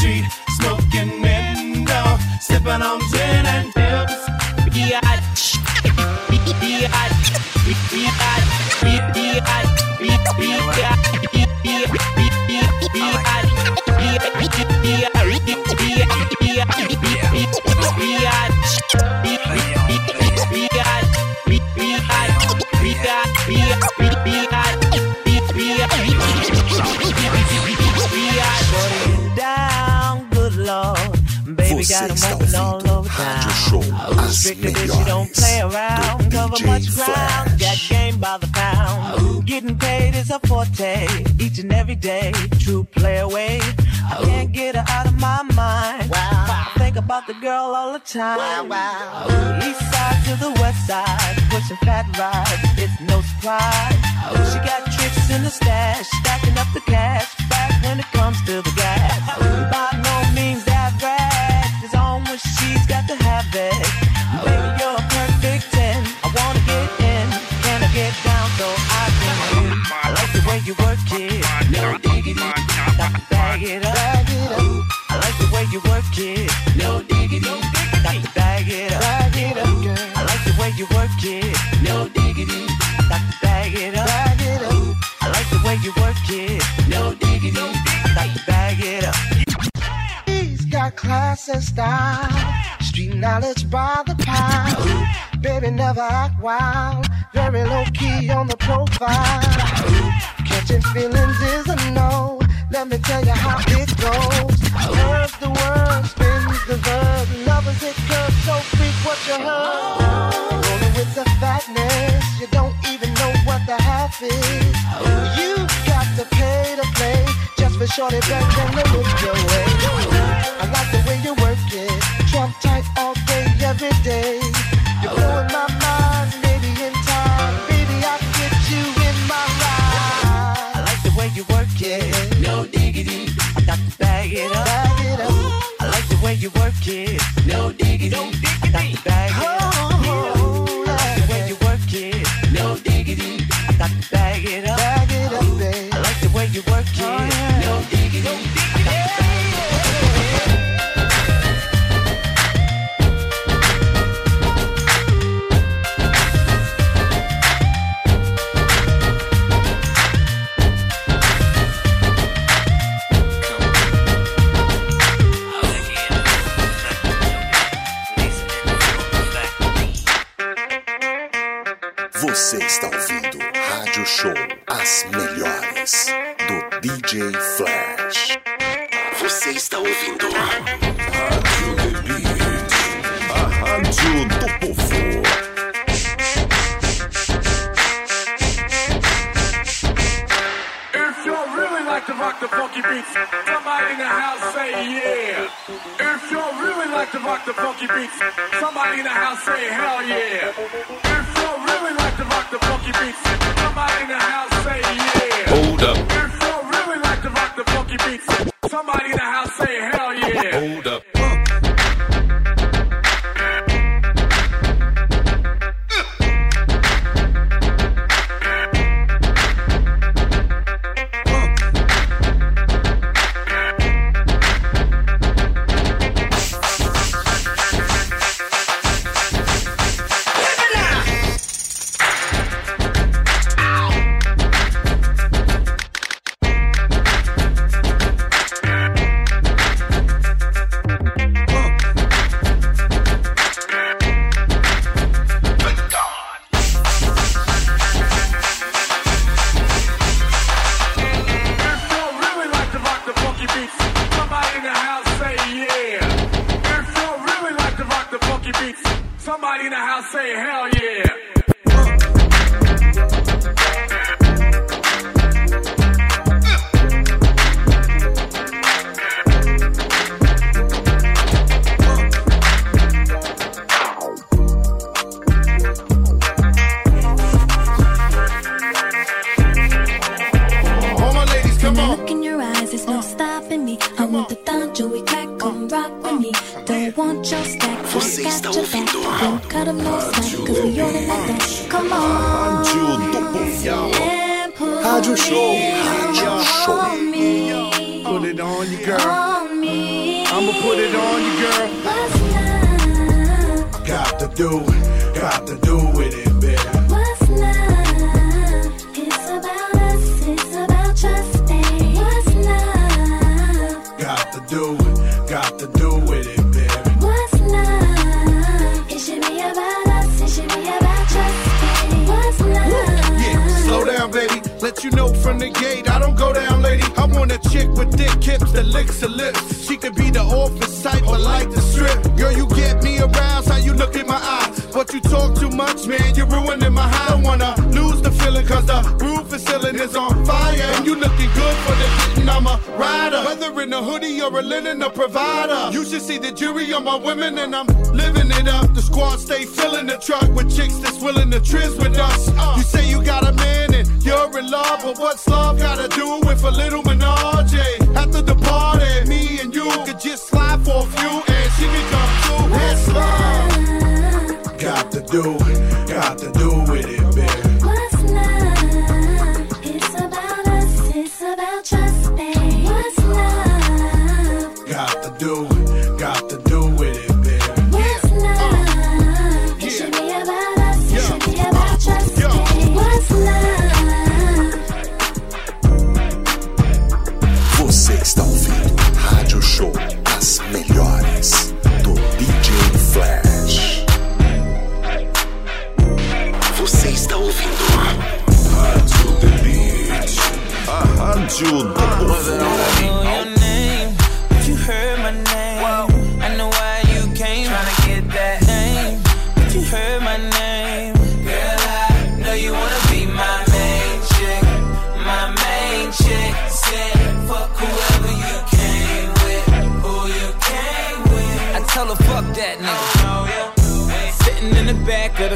Street, Baby Você got 'em está open all over town. As Strictly bitch, you don't play around. Cover much ground. Got game by the pound. Getting paid is a forte. Each and every day. True play away. I can't get her out of my mind. I think about the girl all the time. East side to the west side. Pushing fat rides. It's no surprise. She got tricks in the stash. Stacking up the cash. Back when it comes to the gas. It. No diggity. Got to bag it up. Bag it up, girl. I like the way you work it. No diggity. Got to bag it up. Bag it up. I like the way you work it. No diggity. Got to bag it up. He's got class and style, street knowledge by the pound. Baby never act wild, very low key on the profile. Catching feelings is a no. Let me tell you how it goes. Curves the word, spins the verb. Lovers hit curves, so freak what you heard. Rolling with the fatness, you don't even know what the half is. You got to pay to play just for shorty bang bang to look your way. I like the way you work it, trump tight all day, every day. You work it. No diggity. I got to bag it up. Oh, I like oh, oh, the way you work it. No diggity. I got to bag it up. Bag it up, babe. I like the way you work it. Oh, Você está ouvindo Rádio Show As Melhores do DJ Flash. Você está ouvindo Rádio Elite, a rádio do povo. Like to rock the funky beats, somebody in the house say yeah. If y'all really like to rock the funky beats, somebody in the house say hell yeah. If y'all really like the funky beats, somebody in the house say yeah. Hold up. If y'all really like to rock the funky beats, somebody in the house say hell yeah. Hold up.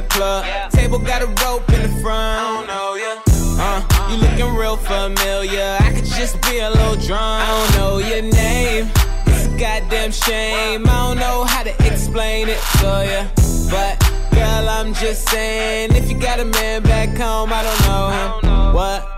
The club, table got a rope in the front. Uh, you looking real familiar. I could just be a little drunk. I don't know your name. It's a goddamn shame. I don't know how to explain it to ya. But girl, I'm just saying, if you got a man back home, I don't know him. What?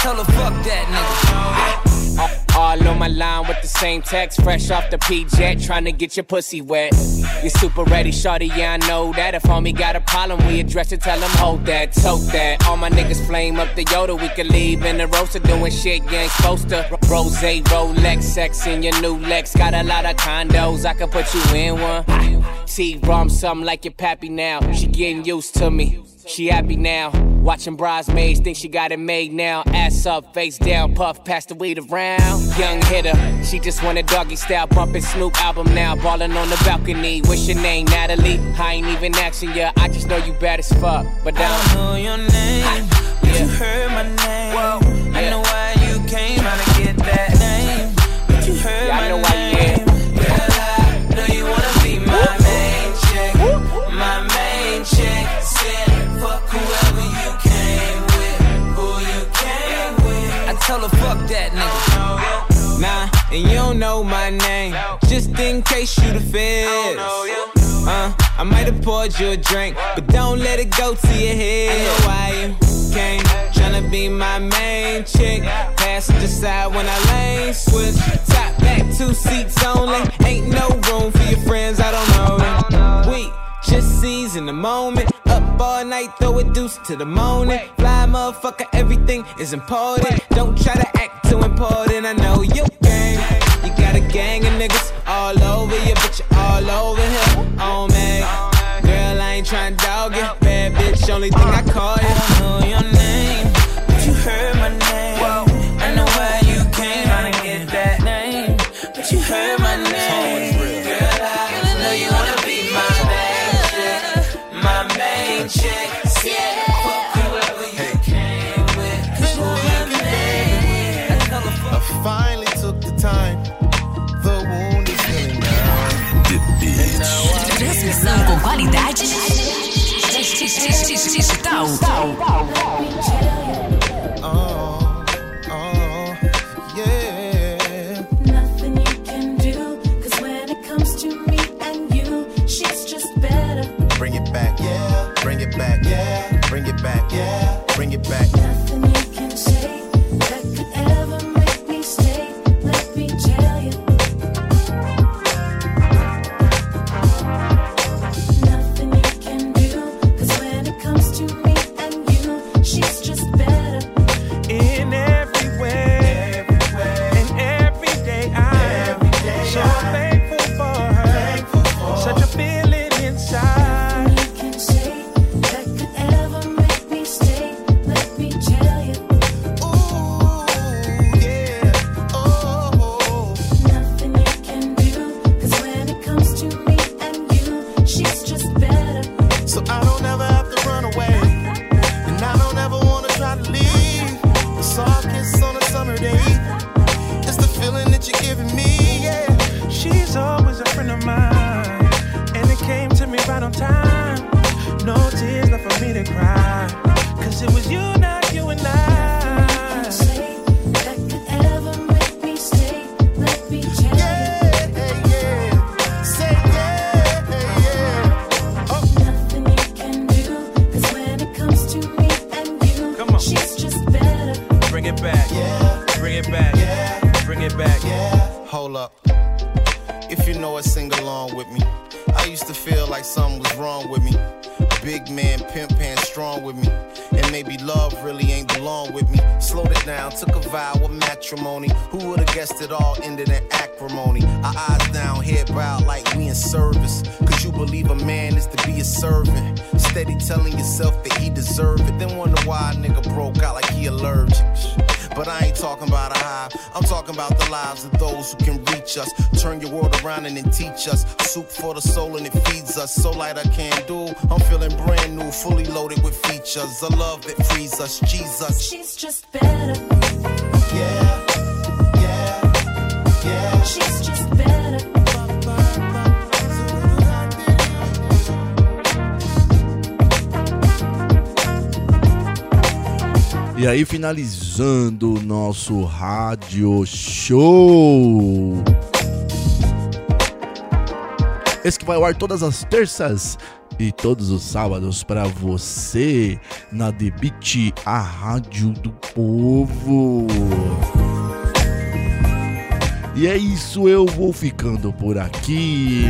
Tell her fuck that nigga. All on my line with the same text, fresh off the P-Jet, trying to get your pussy wet. You super ready, shorty, yeah, I know that. If homie got a problem, we address it, tell him hold that, tote that. All my niggas flame up the Yoda, we can leave in the roaster doing shit you ain't supposed to. Rose, Rolex, sex in your new Lex. Got a lot of condos, I can put you in one. T-Rom, something like your pappy now. She getting used to me. She happy now. Watching bridesmaids, think she got it made now. Ass up, face down, puff, pass the weed around. Young hitter, she just want a doggy style, bumping Snoop album now. Ballin' on the balcony. What's your name, Natalie? I ain't even asking ya, I just know you bad as fuck. But I don't know your name, but you heard my name. I know why you came, tryna get that name, but you heard Yeah, I my know why you name. Tell her fuck that nigga. Nah, and you don't know my name, just in case you the feds. Uh, I might have poured you a drink, but don't let it go to your head. I know why you came, tryna be my main chick. Passenger side when I lane switch. Top back, two seats only. Ain't no room for your friends, I don't know them. We just seize in the moment. Up all night, throw a deuce to the morning. Fly motherfucker, everything is important. Don't try to act too important, I know you gang. You got a gang of niggas all over you, you all over here. Oh man, girl, I ain't tryna dog you. Bad bitch, only thing I call you. I don't know your name, but you heard my name. Transmissão com qualidade digital. Oh, oh, yeah. Nothing you can do, cause when it comes to me and you, she's just better. Bring it back, yeah. Bring it back, yeah. Bring it back, yeah. Bring it back. Teach us. Soup for the soul and it feeds us. So light I can't do. I'm feeling brand new, fully loaded with features. A love that frees us. Jesus. She's just better. Yeah. Yeah. Yeah. She's just better. E aí, finalizando o nosso rádio show. Vai ao ar todas as terças e todos os sábados para você na Beat, a rádio do povo. E é isso, eu vou ficando por aqui.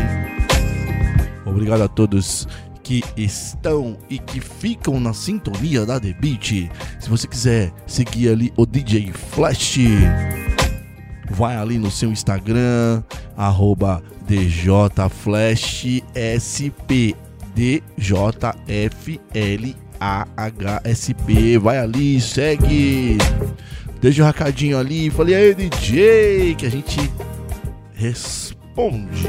Obrigado a todos que estão e que ficam na sintonia da The Beat. Se você quiser seguir ali o DJ Flash, vai ali no seu Instagram, arroba DJFlashSP. DJFLAHSP. Vai ali, segue. Deixa o um ali. Falei aí, DJ, que a gente responde.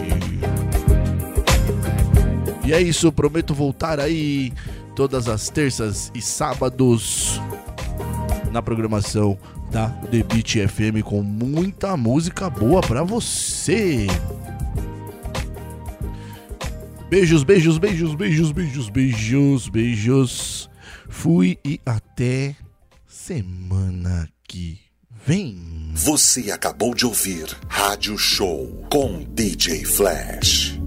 E é isso, prometo voltar aí todas as terças e sábados na programação da Beat FM com muita música boa pra você. Beijos, beijos, beijos, beijos, beijos, beijos, beijos. Fui e até semana que vem. Você acabou de ouvir Rádio Show com DJ Flash.